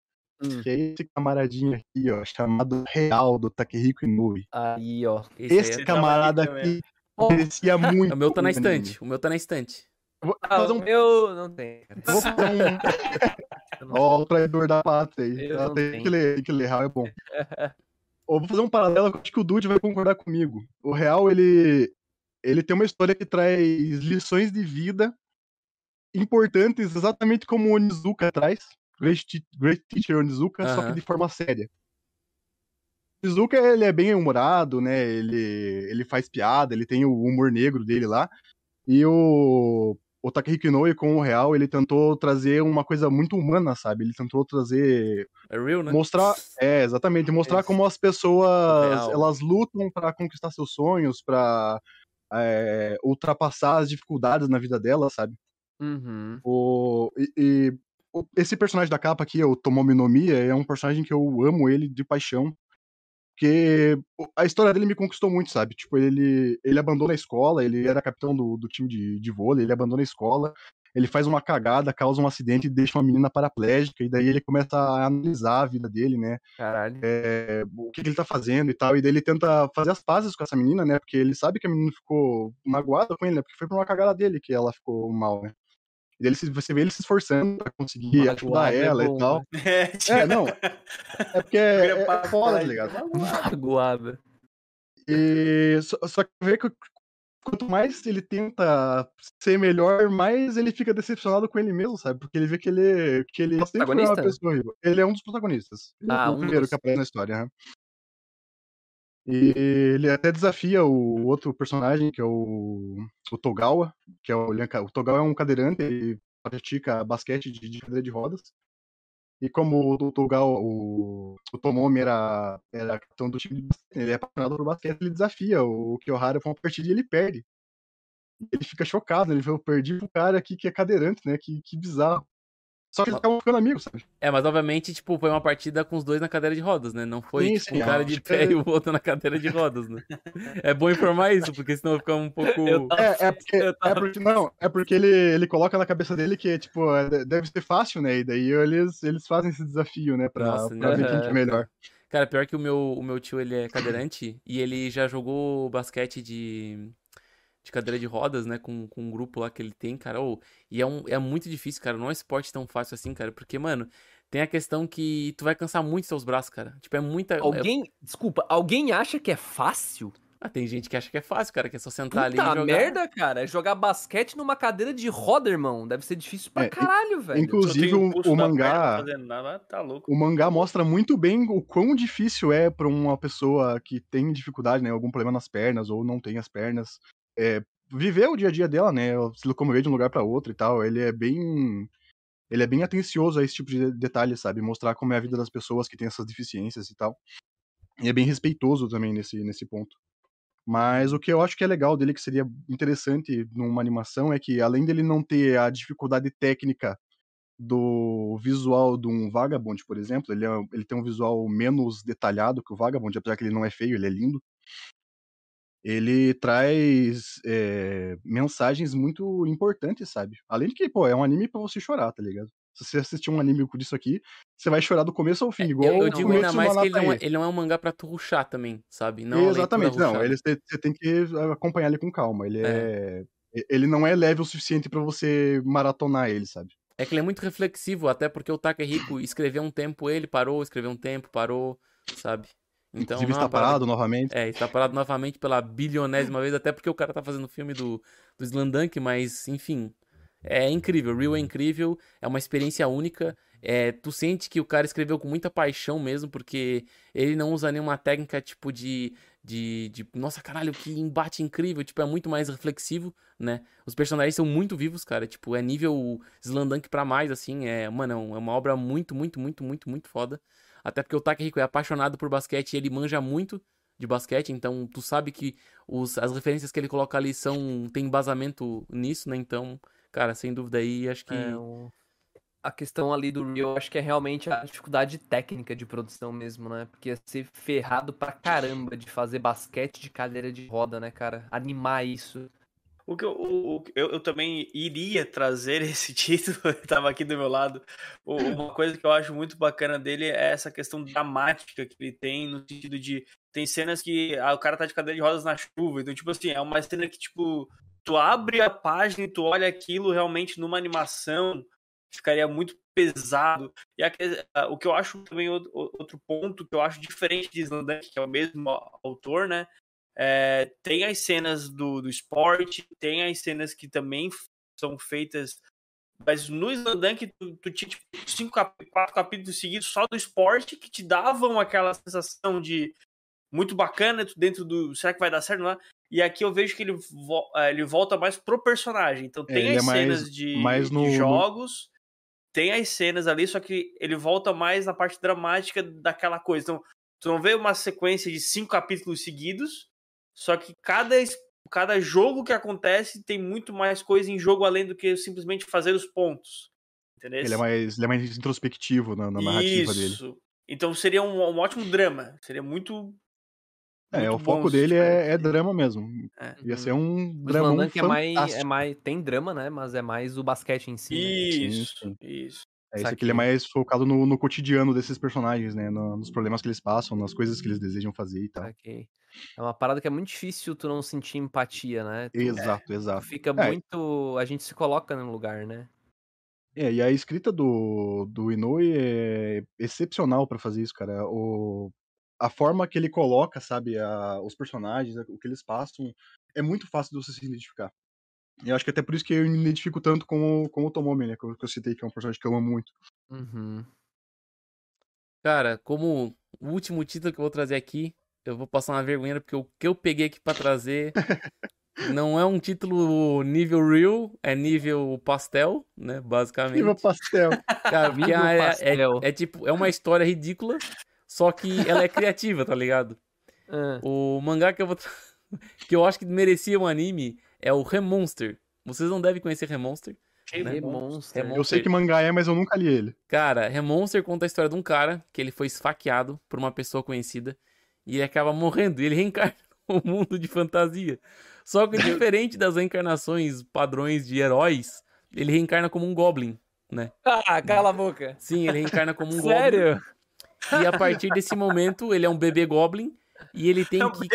Hum. Que é esse camaradinho aqui, ó, chamado Real, do Takehiko Inoue. Aí, ó. Esse aí Esse é- camarada tava aqui aqui merecia muito. O meu tá na estante. O meu tá na estante. Eu Vou Ah, fazer um. meu não cara. Vou fazer um. Eu Ó, o traidor da pátria aí. Eu Ah, tem tenho. que ler, tem que ler, Real é bom. Eu vou fazer um paralelo eu acho que o Dude vai concordar comigo. O Real, ele, ele tem uma história que traz lições de vida importantes, exatamente como o Onizuka traz. Great, Great Teacher Onizuka, só que de forma séria. O Onizuka, ele é bem humorado, né? Ele, ele faz piada, ele tem o humor negro dele lá. E o, o Takehiko Inoue, com o Real, ele tentou trazer uma coisa muito humana, sabe? Ele tentou trazer É real, né? mostrar é exatamente mostrar Isso. como as pessoas elas lutam pra conquistar seus sonhos pra é, ultrapassar as dificuldades na vida delas sabe Uhum. o, e, e esse personagem da capa aqui o Tomomi no Miya, é um personagem que eu amo ele de paixão porque a história dele me conquistou muito, sabe? Tipo, ele, ele abandona a escola, ele era capitão do, do time de, de vôlei, ele abandona a escola, ele faz uma cagada, causa um acidente e deixa uma menina paraplégica, e daí ele começa a analisar a vida dele, né? Caralho. é, o que, que ele tá fazendo e tal, e daí ele tenta fazer as pazes com essa menina, né? Porque ele sabe que a menina ficou magoada com ele, né? Porque foi por uma cagada dele que ela ficou mal, né? E daí ele você vê ele se esforçando pra conseguir Magoada ajudar é ela bom, e tal. É, É, não. É porque é, é, é foda, tá ligado? Magoada. E só, só que vê que quanto mais ele tenta ser melhor, mais ele fica decepcionado com ele mesmo, sabe? Porque ele vê que ele, que ele sempre foi uma pessoa horrível. Ele é um dos protagonistas. É Ah, o um primeiro dos. que aparece na história. E ele até desafia o outro personagem, que é o, o Togawa, que é o. O Togawa é um cadeirante, ele pratica basquete de, de cadeira de rodas. E como o Togawa, o, o Tomomi era, era capitão do time ele é apaixonado por basquete, ele desafia o Kiyohara pra uma partida e ele perde. Ele fica chocado, ele eu perdi pro cara aqui que é cadeirante, né? Que, que bizarro. Só que eles acabam ficando amigos, sabe? É, mas obviamente, tipo, foi uma partida com os dois na cadeira de rodas, né? Não foi Sim, tipo, sim, um cara de que pé é- e o outro na cadeira de rodas, né? É bom informar isso, porque senão fica um pouco. Tava- É, é porque, Eu é tava- porque não, é porque ele, ele coloca na cabeça dele que, tipo, é, deve ser fácil, né? E daí eles, eles fazem esse desafio, né? Pra, Nossa, pra ver quem que é né? melhor. Cara, pior que o meu, o meu tio, ele é cadeirante e ele já jogou basquete de, de cadeira de rodas, né? Com, com um grupo lá que ele tem, cara. ô, e é, um, é muito difícil, cara. Não é um esporte tão fácil assim, cara. Porque, mano, tem a questão que tu vai cansar muito seus braços, cara. Tipo, é muita. é- Alguém, desculpa, alguém acha que é fácil? Ah, tem gente que acha que é fácil, cara, que é só sentar ali e Puta jogar. merda, cara. Jogar basquete numa cadeira de roda, irmão. Deve ser difícil pra É, caralho, velho. inclusive, o- o mangá- nada, tá louco. O mangá mostra muito bem o quão difícil é pra uma pessoa que tem dificuldade, né? Algum problema nas pernas ou não tem as pernas. É, viver o dia a dia dela, né? Se locomover de um lugar pra outro e tal. Ele é bem. Ele é bem atencioso a esse tipo de detalhe, sabe? Mostrar como é a vida das pessoas que têm essas deficiências e tal. E é bem respeitoso também nesse, nesse ponto. Mas o que eu acho que é legal dele, que seria interessante numa animação, é que além dele não ter a dificuldade técnica do visual de um Vagabond, por exemplo, ele, é- ele tem um visual menos detalhado que o Vagabond, apesar que ele não é feio, ele é lindo. Ele traz é, mensagens muito importantes, sabe? Além de que, pô, é um anime pra você chorar, tá ligado? Se você assistir um anime disso aqui, você vai chorar do começo ao fim, igual É, Eu, eu o digo ainda mais que ele não, é, ele não é um mangá pra tu ruxar também, sabe? Não é Exatamente, não, ele você tem que acompanhar ele com calma. Ele é. Ele não é leve o suficiente pra você maratonar ele, sabe? É que ele é muito reflexivo, até porque o Takehiko escreveu um tempo, ele parou, escreveu um tempo, parou, sabe? Então, Inclusive está parado novamente. É, está parado novamente pela bilionésima vez, até porque o cara tá fazendo o filme do, do Slandunk, mas, enfim, é incrível. Real é incrível, é uma experiência única. É, tu sente que o cara escreveu com muita paixão mesmo, porque ele não usa nenhuma técnica tipo de, de, de nossa caralho, que embate incrível, tipo, é muito mais reflexivo, né? Os personagens são muito vivos, cara, tipo, é nível Slandunk pra mais, assim, é, mano, é uma obra muito, muito, muito, muito, muito foda. Até porque o Takehiko é apaixonado por basquete e ele manja muito de basquete, então tu sabe que os, as referências que ele coloca ali são tem embasamento nisso, né? Então, cara, sem dúvida aí, acho que É, o- A questão ali do Real, acho que é realmente a dificuldade técnica de produção mesmo, né? Porque ia ser ferrado pra caramba de fazer basquete de cadeira de roda, né, cara? Animar isso. O que eu, o- eu, eu também iria trazer esse título, ele tava aqui do meu lado. Uma coisa que eu acho muito bacana dele é essa questão dramática que ele tem, no sentido de. Tem cenas que ah, o cara tá de cadeira de rodas na chuva. Então, tipo assim, é uma cena que, tipo, tu abre a página e tu olha aquilo realmente numa animação, ficaria muito pesado. E a que- a- o que eu acho também outro, ponto que eu acho diferente de Slandunk, que é o mesmo autor, né? É, tem as cenas do, do esporte, tem as cenas que também são feitas. Mas no Slandunk, tu, tu tinha tipo, cinco, quatro capítulos seguidos só do esporte que te davam aquela sensação de muito bacana tu dentro do. Será que vai dar certo? Não é? E aqui eu vejo que ele, vo- eh, ele volta mais pro personagem. Então É, tem é as mais- cenas de, mais de no- no- jogos, tem as cenas ali, só que ele volta mais na parte dramática daquela coisa. Então, tu não vê uma sequência de cinco capítulos seguidos, só que cada, cada jogo que acontece tem muito mais coisa em jogo além do que simplesmente fazer os pontos. Entendeu? Ele é mais, ele é mais introspectivo na, na narrativa dele. Isso. Então seria um, um ótimo drama. Seria muito. É, muito o foco dele tipo de é, é drama mesmo. É. Ia ser um O dramão Slandunk é mais, é mais. Tem drama, né? Mas é mais o basquete em si. né? Isso, sim. isso. É, esse aqui ele é mais focado no, no cotidiano desses personagens, né? no- nos problemas que eles passam, nas coisas que eles desejam fazer e tal. Ok. É uma parada que é muito difícil tu não sentir empatia, né? Tu, Exato, tu exato. fica É. muito. A gente se coloca no lugar, né? É, e a escrita do, do Inoue é excepcional pra fazer isso, cara. O, a forma que ele coloca, sabe, a- os personagens, o que eles passam, é muito fácil de você se identificar. E eu acho que até por isso que eu me identifico tanto com, o- com o Tomomi, né? Que eu, que eu citei, que é um personagem que eu amo muito. Uhum. Cara, como o último título que eu vou trazer aqui, eu vou passar uma vergonha, porque o que eu peguei aqui pra trazer não é um título nível real, é nível pastel, né? Basicamente. Nível pastel. Cara, Nível é, é- pastel. é tipo, é uma história ridícula, só que ela é criativa, tá ligado? Ah, O mangá que eu vou. tra- que eu acho que merecia um anime é o Remonster. Vocês não devem conhecer Remonster. né? Remonster. Remon- Eu sei que mangá é, mas eu nunca li ele. Cara, Remonster conta a história de um cara que ele foi esfaqueado por uma pessoa conhecida e ele acaba morrendo e ele reencarna no mundo de fantasia. Só que diferente das reencarnações padrões de heróis, ele reencarna como um goblin, né? Ah, cala a boca. Sim, ele reencarna como um goblin. Sério? E a partir desse momento, ele é um bebê Goblin. E ele tem É um que.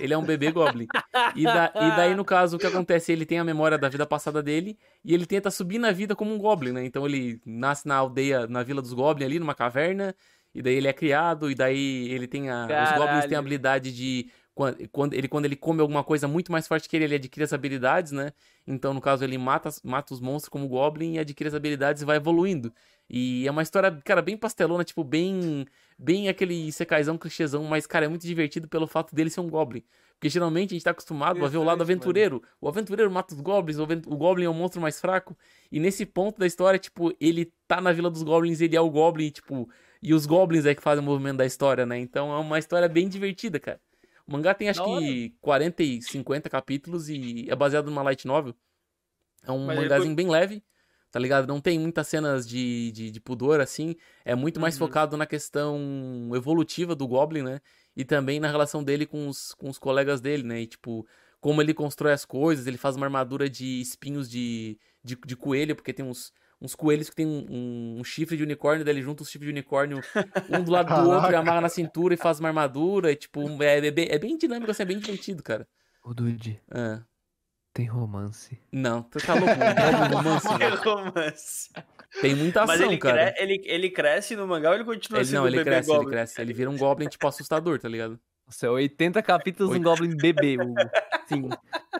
Ele é um bebê Goblin. E, da- e daí, no caso, o que acontece? Ele tem a memória da vida passada dele e ele tenta subir na vida como um Goblin, né? Então ele nasce na aldeia, na Vila dos Goblins, ali, numa caverna. E daí ele é criado, e daí ele tem a. Os Goblins têm a Caralho. habilidade de. Quando, quando, ele, quando ele come alguma coisa muito mais forte que ele, ele adquire as habilidades, né? Então, no caso, ele mata, mata os monstros como Goblin e adquire as habilidades e vai evoluindo. E é uma história, cara, bem pastelona, tipo, bem. Bem aquele secaizão clichêzão, mas, cara, é muito divertido pelo fato dele ser um Goblin. Porque geralmente a gente tá acostumado a ver o lado Interessante, mano. aventureiro. O aventureiro mata os Goblins, o, Goblin é o monstro mais fraco. E nesse ponto da história, tipo, ele tá na Vila dos Goblins, ele é o Goblin, e, tipo. E os Goblins é que fazem o movimento da história, né? Então é uma história bem divertida, cara. O mangá tem acho Da que 40 e 50 capítulos e é baseado numa light novel. É um Mas mangazinho bem leve, tá ligado? Não tem muitas cenas de, de, de pudor, assim. É muito mais Uhum. focado na questão evolutiva do Goblin, né? E também na relação dele com os, com os colegas dele, né? E, tipo, como ele constrói as coisas, ele faz uma armadura de espinhos de, de, de coelho, porque tem uns, uns coelhos que tem um, um- um chifre de unicórnio, daí ele junta os chifres de unicórnio um do lado do outro e amarra na cintura e faz uma armadura. E, tipo, é, é bem, é bem dinâmico, assim, é bem divertido, cara. Ô, Dude, Ah, tem romance. não, tu tá louco, Goblin romance, Que velho. romance. Tem muita Mas ação, ele, cara. cre- ele, ele cresce no mangá ou ele continua Ele, sendo não, ele bebê cresce, Goblin? ele cresce. Ele vira um Goblin, tipo, assustador, tá ligado? Nossa, é 80 capítulos um Goblin bebê, Hugo. Sim.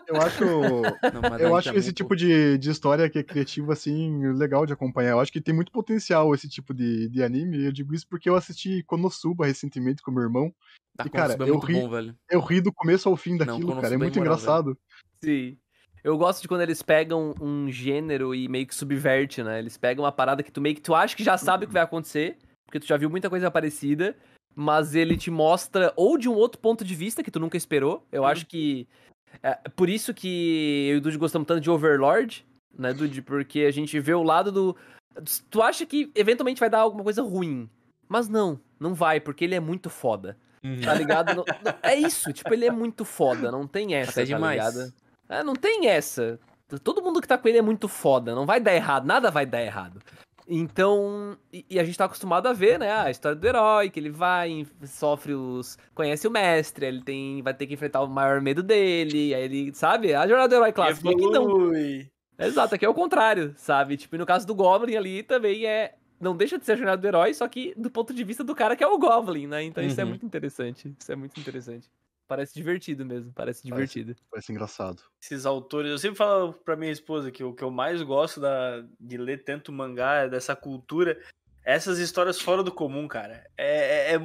Eu acho. Não, mas Eu acho também, esse tipo de, de história que é criativa, assim, legal de acompanhar. Eu acho que tem muito potencial esse tipo de, de anime. Eu digo isso porque eu assisti Konosuba recentemente com meu irmão. Ah, e, cara, é eu ri- bom, velho. Eu ri do começo ao fim Não, daquilo, Konosuba cara. É é muito imoral, engraçado. Sim. Eu gosto de quando eles pegam um gênero e meio que subverte, né? Eles pegam uma parada que tu meio que tu acha que já sabe o que vai acontecer, porque tu já viu muita coisa parecida, mas ele te mostra ou de um outro ponto de vista que tu nunca esperou. Eu acho que é por isso que eu e o Dude gostamos tanto de Overlord, né, Dude? Porque a gente vê o lado do tu acha que eventualmente vai dar alguma coisa ruim, mas não, não vai, porque ele é muito foda. Uhum. Tá ligado? Não- não- é isso, tipo, ele é muito foda, não tem essa, Até tá demais. ligado? É, não tem essa. Todo mundo que tá com ele é muito foda, não vai dar errado, nada vai dar errado. Então, e, e a gente tá acostumado a ver, né, a história do herói, que ele vai, sofre os. conhece o mestre, ele tem. vai ter que enfrentar o maior medo dele, aí ele, sabe? A jornada do herói clássico. E aqui não. Exato, aqui é o contrário, sabe? Tipo, e no caso do Goblin ali também é. Não deixa de ser a jornada do herói, só que do ponto de vista do cara que é o Goblin, né? Então isso é Uhum. muito interessante. Isso é muito interessante. Parece divertido mesmo, parece Parece. divertido. Parece engraçado. Esses autores, eu sempre falo pra minha esposa que o que eu mais gosto da, de ler tanto mangá, dessa cultura, é essas histórias fora do comum, cara. É, é, é,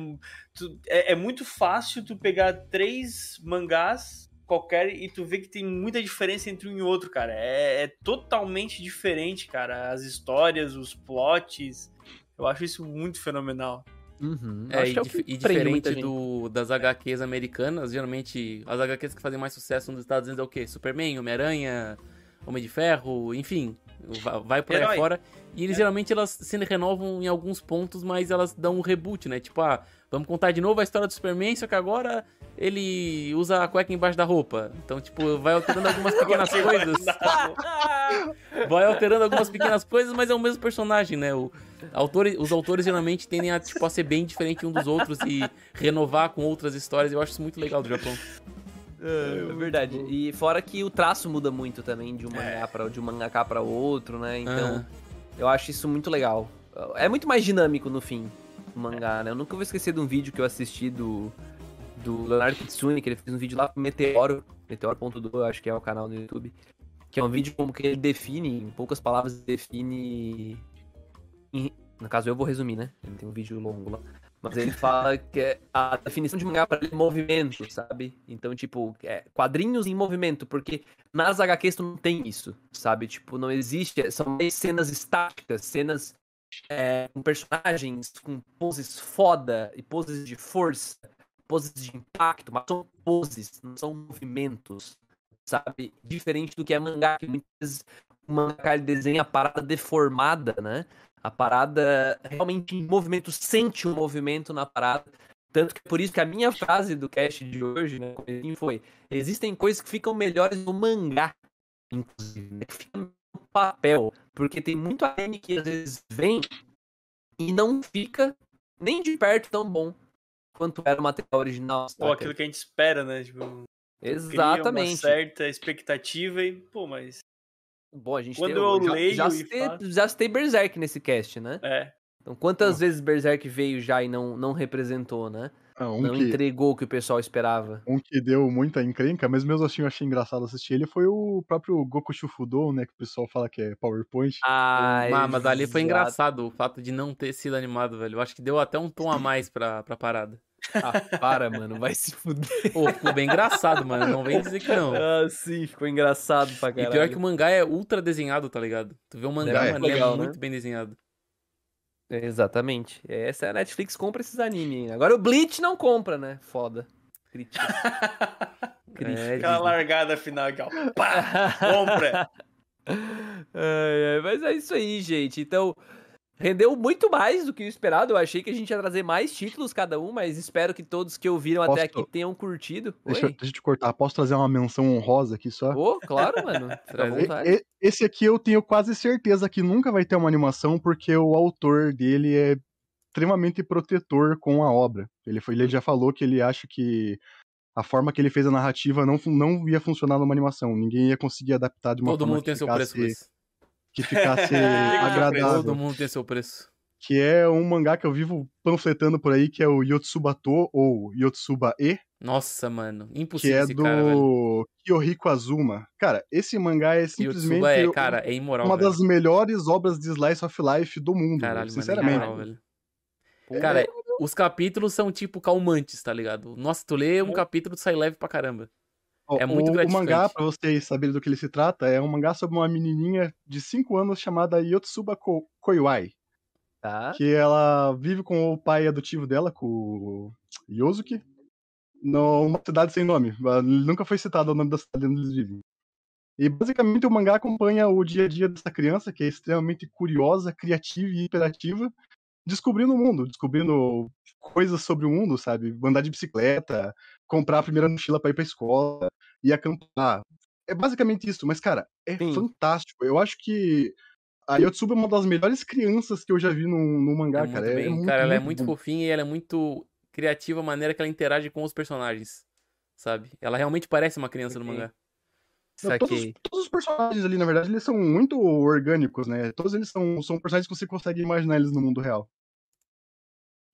tu- é- é muito fácil tu pegar três mangás qualquer e tu vê que tem muita diferença entre um e outro, cara. É, é totalmente diferente, cara. As histórias, os plots. Eu acho isso muito fenomenal. Uhum. É, Acho e, que é o dif- que e diferente do, das HQs americanas, geralmente as HQs que fazem mais sucesso nos Estados Unidos é o quê? Superman, Homem-Aranha, Homem de Ferro, enfim, va- vai por aí Herói. fora. E eles geralmente elas se renovam em alguns pontos, mas elas dão um reboot, né? Tipo, ah, vamos contar de novo a história do Superman, só que agora ele usa a cueca embaixo da roupa. Então, tipo, vai alterando algumas pequenas coisas. vai alterando algumas pequenas coisas, mas é o mesmo personagem, né? O, autor, os autores geralmente tendem a, tipo, a ser bem diferente um dos outros e renovar com outras histórias. Eu acho isso muito legal do Japão. É verdade. E fora que o traço muda muito também de um mangá para de um mangaka para outro, né? Então, eu acho isso muito legal. É muito mais dinâmico no fim, o mangá, né? Eu nunca vou esquecer de um vídeo que eu assisti do do Leonardo Kitsune, que ele fez um vídeo lá pro Meteoro, Meteoro.do, eu acho que é o canal do YouTube. Que é um vídeo como que ele define, em poucas palavras, define. Em- No caso, eu vou resumir, né? Ele tem um vídeo longo lá. Mas ele fala que é a definição de mangá para ele é movimento, sabe? Então, tipo, é quadrinhos em movimento, porque nas HQs tu não tem isso, sabe? Tipo, não existe, são cenas estáticas, cenas é, com personagens com poses foda e poses de força, poses de impacto, mas são poses, não são movimentos, sabe? Diferente do que é mangá, que muitas vezes o mangá ele desenha a parada deformada, né? A parada realmente em movimento, sente o movimento na parada. Tanto que por isso que a minha frase do cast de hoje, né, foi: existem coisas que ficam melhores no mangá, inclusive, né, que ficam no papel. Porque tem muito anime que às vezes vem e não fica nem de perto tão bom quanto era o material original. Ou aquilo que a gente espera, né? Tipo, cria uma Exatamente. certa expectativa e, pô, mas. Bom, a gente Quando tem, eu já, leio já, e citei, faço- já citei Berserk nesse cast, né? É. Então, quantas vezes Berserk veio já e não, não representou, né? Ah, um, não que, entregou o que o pessoal esperava. um que deu muita encrenca, mas mesmo assim eu achei engraçado assistir ele, foi o próprio Goku Shufudo, né? Que o pessoal fala que é PowerPoint. Ah, Ah, mas ali foi engraçado o fato de não ter sido animado, velho. Eu acho que deu até um tom a mais pra, pra parada. Ah, para, mano, vai se fuder. Pô, ficou bem engraçado, mano. Não vem dizer que não. Ah, sim, ficou engraçado pra E caralho. pior que o mangá é ultra desenhado, tá ligado? Tu vê o mangá, É, mano, ele legal, é né? muito bem desenhado. É, Exatamente. Essa é a Netflix compra esses animes. hein? Agora o Bleach não compra, né? Foda. Crítica. Crítica. É, Aquela Disney. largada final aqui, ó. Pá! Compra! Ai, ai, mas é isso aí, gente. Então, rendeu muito mais do que o esperado. Eu achei que a gente ia trazer mais títulos cada um, mas espero que todos que ouviram até Posso- aqui tenham curtido. Deixa, Oi? deixa eu te cortar, posso trazer uma menção honrosa aqui só? Ô, claro, mano. Fica à E- vontade. E- e- Esse aqui eu tenho quase certeza que nunca vai ter uma animação, porque o autor dele é extremamente protetor com a obra. Ele, foi, ele já falou que ele acha que a forma que ele fez a narrativa não, não ia funcionar numa animação. Ninguém ia conseguir adaptar de uma Todo forma mundo que tem seu preço, Luiz. Que ficasse agradável. Todo mundo tem seu preço. Que é um mangá que eu vivo panfletando por aí, que é o Yotsubato, ou Yotsuba E, Nossa, mano. que Impossível é esse cara, velho. do Kyohiko Azuma. Cara, esse mangá é simplesmente é, cara, é imoral, uma velho. das melhores obras de Slice of Life do mundo, Caralho, mano, é sinceramente. imoral, velho. Cara, os capítulos são tipo calmantes, tá ligado? Nossa, tu lê um capítulo, tu sai leve pra caramba. É muito o, o mangá, pra vocês saberem do que ele se trata, é um mangá sobre uma menininha de 5 anos chamada Yotsuba Ko- Koiwai. Tá. Que ela vive com o pai adotivo dela, com o Yosuke, numa cidade sem nome. Nunca foi citado o nome da cidade onde eles vivem. E basicamente o mangá acompanha o dia a dia dessa criança, que é extremamente curiosa, criativa e hiperativa, descobrindo o mundo, descobrindo coisas sobre o mundo, sabe? Andar de bicicleta, comprar a primeira mochila pra ir pra escola, e acampar. É basicamente isso, mas, cara, é Sim. fantástico. Eu acho que a Yotsuba é uma das melhores crianças que eu já vi no, no mangá, é cara. muito É bem. muito, cara, ela é muito muito bom. fofinha e ela é muito criativa a maneira que ela interage com os personagens, sabe? Ela realmente parece uma criança no Ok. mangá. Não, todos, todos os personagens ali, na verdade, eles são muito orgânicos, né? Todos eles são, são personagens que você consegue imaginar eles no mundo real.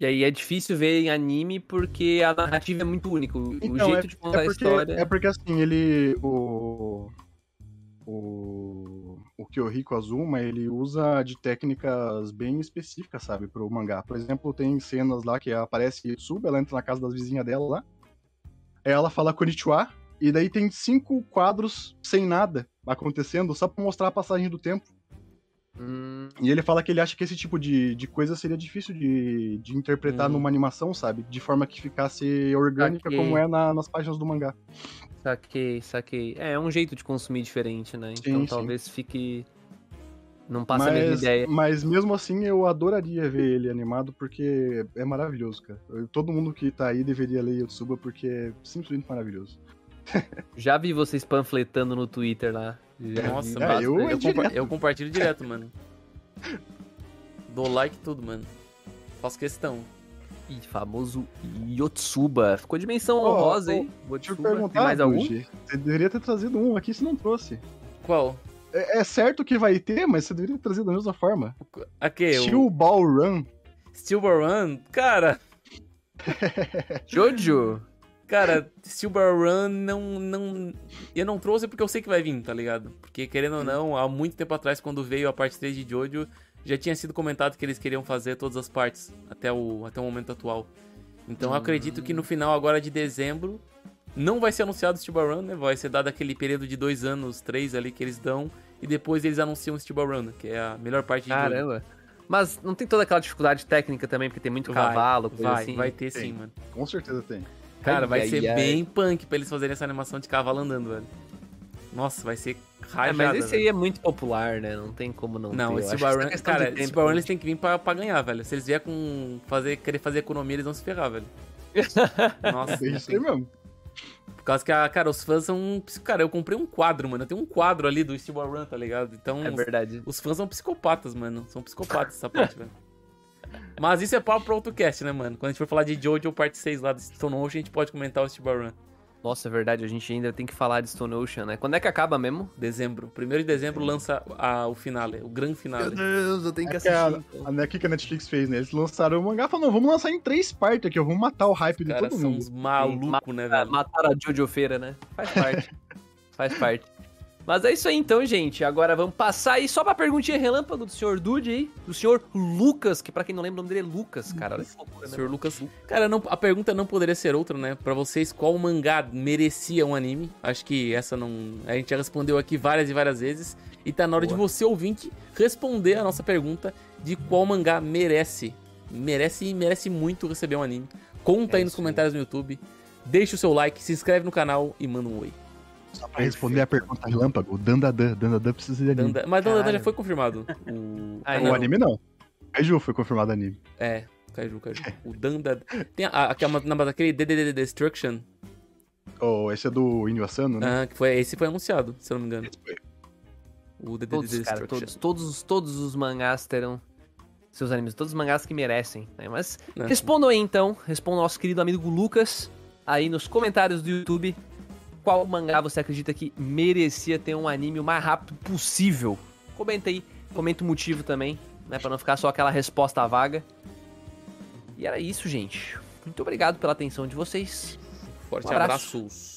E aí é difícil ver em anime porque a narrativa é muito única. O, Então, jeito é, de contar é a porque, história. é porque assim, ele. O. O. O Kyohiko Azuma, ele usa de técnicas bem específicas, sabe, pro mangá. Por exemplo, tem cenas lá que aparece Yotsuba, ela entra na casa das vizinhas dela lá. Aí ela fala Konnichiwa, e daí tem cinco quadros sem nada acontecendo, só pra mostrar a passagem do tempo. Hum, E ele fala que ele acha que esse tipo de, de coisa seria difícil de, de interpretar Hum. numa animação, sabe? De forma que ficasse orgânica Saquei. como é na- nas páginas do mangá. saquei, saquei. É, é um jeito de consumir diferente, né? Então Sim, sim. talvez fique. Não passa a mesma Mas, ideia. mas mesmo assim eu adoraria ver ele animado porque é maravilhoso, cara. Todo mundo que tá aí deveria ler Yotsuba porque é simplesmente maravilhoso. Já vi vocês panfletando no Twitter lá. Nossa, É, mano. bastante. eu- Eu, é compa- eu compartilho direto, mano. Dou like e tudo, mano. Faço questão. Ih, famoso Yotsuba. Ficou dimensão Ó, honrosa, ó, hein? Deixa eu Yotsuba. perguntar, Tem mais algum? Você deveria ter trazido um aqui se não trouxe. Qual? É, é certo que vai ter, mas você deveria ter trazido da mesma forma. Aqui, Steel o Ball Run. Steel Ball Run. Cara, Jojo. Cara, Steel Ball Run não, não... Eu não trouxe porque eu sei que vai vir, tá ligado? Porque, querendo ou não, há muito tempo atrás, quando veio a parte 3 de Jojo, já tinha sido comentado que eles queriam fazer todas as partes, até o, até o momento atual. Então eu acredito que no final agora de dezembro, não vai ser anunciado o Steel Run, né? Vai ser dado aquele período de dois anos, três ali que eles dão, e depois eles anunciam o Steel Run, que é a melhor parte de Jojo. Caramba. Mas não tem toda aquela dificuldade técnica também, porque tem muito Vai, cavalo, coisa Vai, assim. vai ter sim, Tem. mano. Com certeza tem. Cara, Ai, vai ai, ser ai. bem punk pra eles fazerem essa animação de cavalo andando, velho. Nossa, vai ser É, rajada, mas esse velho. aí é muito popular, né? Não tem como não Não, ter. Esse de cara, tempo esse Barun também. eles têm que vir pra, pra ganhar, velho. Se eles vier com fazer, querer fazer economia, eles vão se ferrar, velho. Nossa, É isso aí mesmo. por causa que, a, cara, os fãs são... Cara, eu comprei um quadro, mano. Eu tenho um quadro ali do Steel Run, tá ligado? Então, É os, verdade. os fãs são psicopatas, mano. São psicopatas essa parte, velho. Mas isso é papo pra outro cast, né, mano? Quando a gente for falar de Jojo Parte 6 lá do Stone Ocean, a gente pode comentar o Steel Run. Nossa, é verdade, a gente ainda tem que falar de Stone Ocean, né? Quando é que acaba mesmo? Dezembro. Primeiro de dezembro lança a- o finale, o grande finale. Deus, eu tenho É que a, a, né, o que que a Netflix fez, né? Eles lançaram o mangá e falaram, não, vamos lançar em três partes aqui, ó, vamos matar o hype Os de todo são mundo. uns malucos, né, velho? Mataram a Jojo Feira, né? Faz parte. Faz parte. Mas é isso aí então, gente. Agora vamos passar aí só pra perguntinha relâmpago do senhor Dude aí, do senhor Lucas, que pra quem não lembra o nome dele é Lucas, cara. Olha que loucura, né? Senhor Lucas. Cara, não, a pergunta não poderia ser outra, né? Pra vocês, qual mangá merecia um anime? Acho que essa não. A gente já respondeu aqui várias e várias vezes. E tá na hora de você, ouvinte, responder a nossa pergunta de qual mangá merece. Merece e merece muito receber um anime. Conta É aí nos comentários no YouTube. Deixa o seu like, se inscreve no canal e manda um oi. Só pra responder a pergunta relâmpago, o Dandadan, Dandadan precisa de anime. Danda- Mas Dandadan já foi confirmado. O... Ah, o não. anime não. Kaiju foi confirmado anime. É, Kaiju, Kaiju. O Danda. Tem a, aquela, na- daquele DDD Destruction, Oh, esse é do Inyo Asano, né? ah, que foi, esse foi anunciado, se eu não me engano. Esse foi. O DDD Todos, cara, Destruction. todos, todos, os- todos os mangás terão seus animes, todos os mangás que merecem, né? Mas Né? respondam aí então, respondam ao nosso querido amigo Lucas aí nos comentários do YouTube. Qual mangá você acredita que merecia ter um anime o mais rápido possível? Comenta aí, comenta o motivo também, né? Pra não ficar só aquela resposta vaga. E era isso, gente. Muito obrigado pela atenção de vocês. Forte Um abraço. abraços.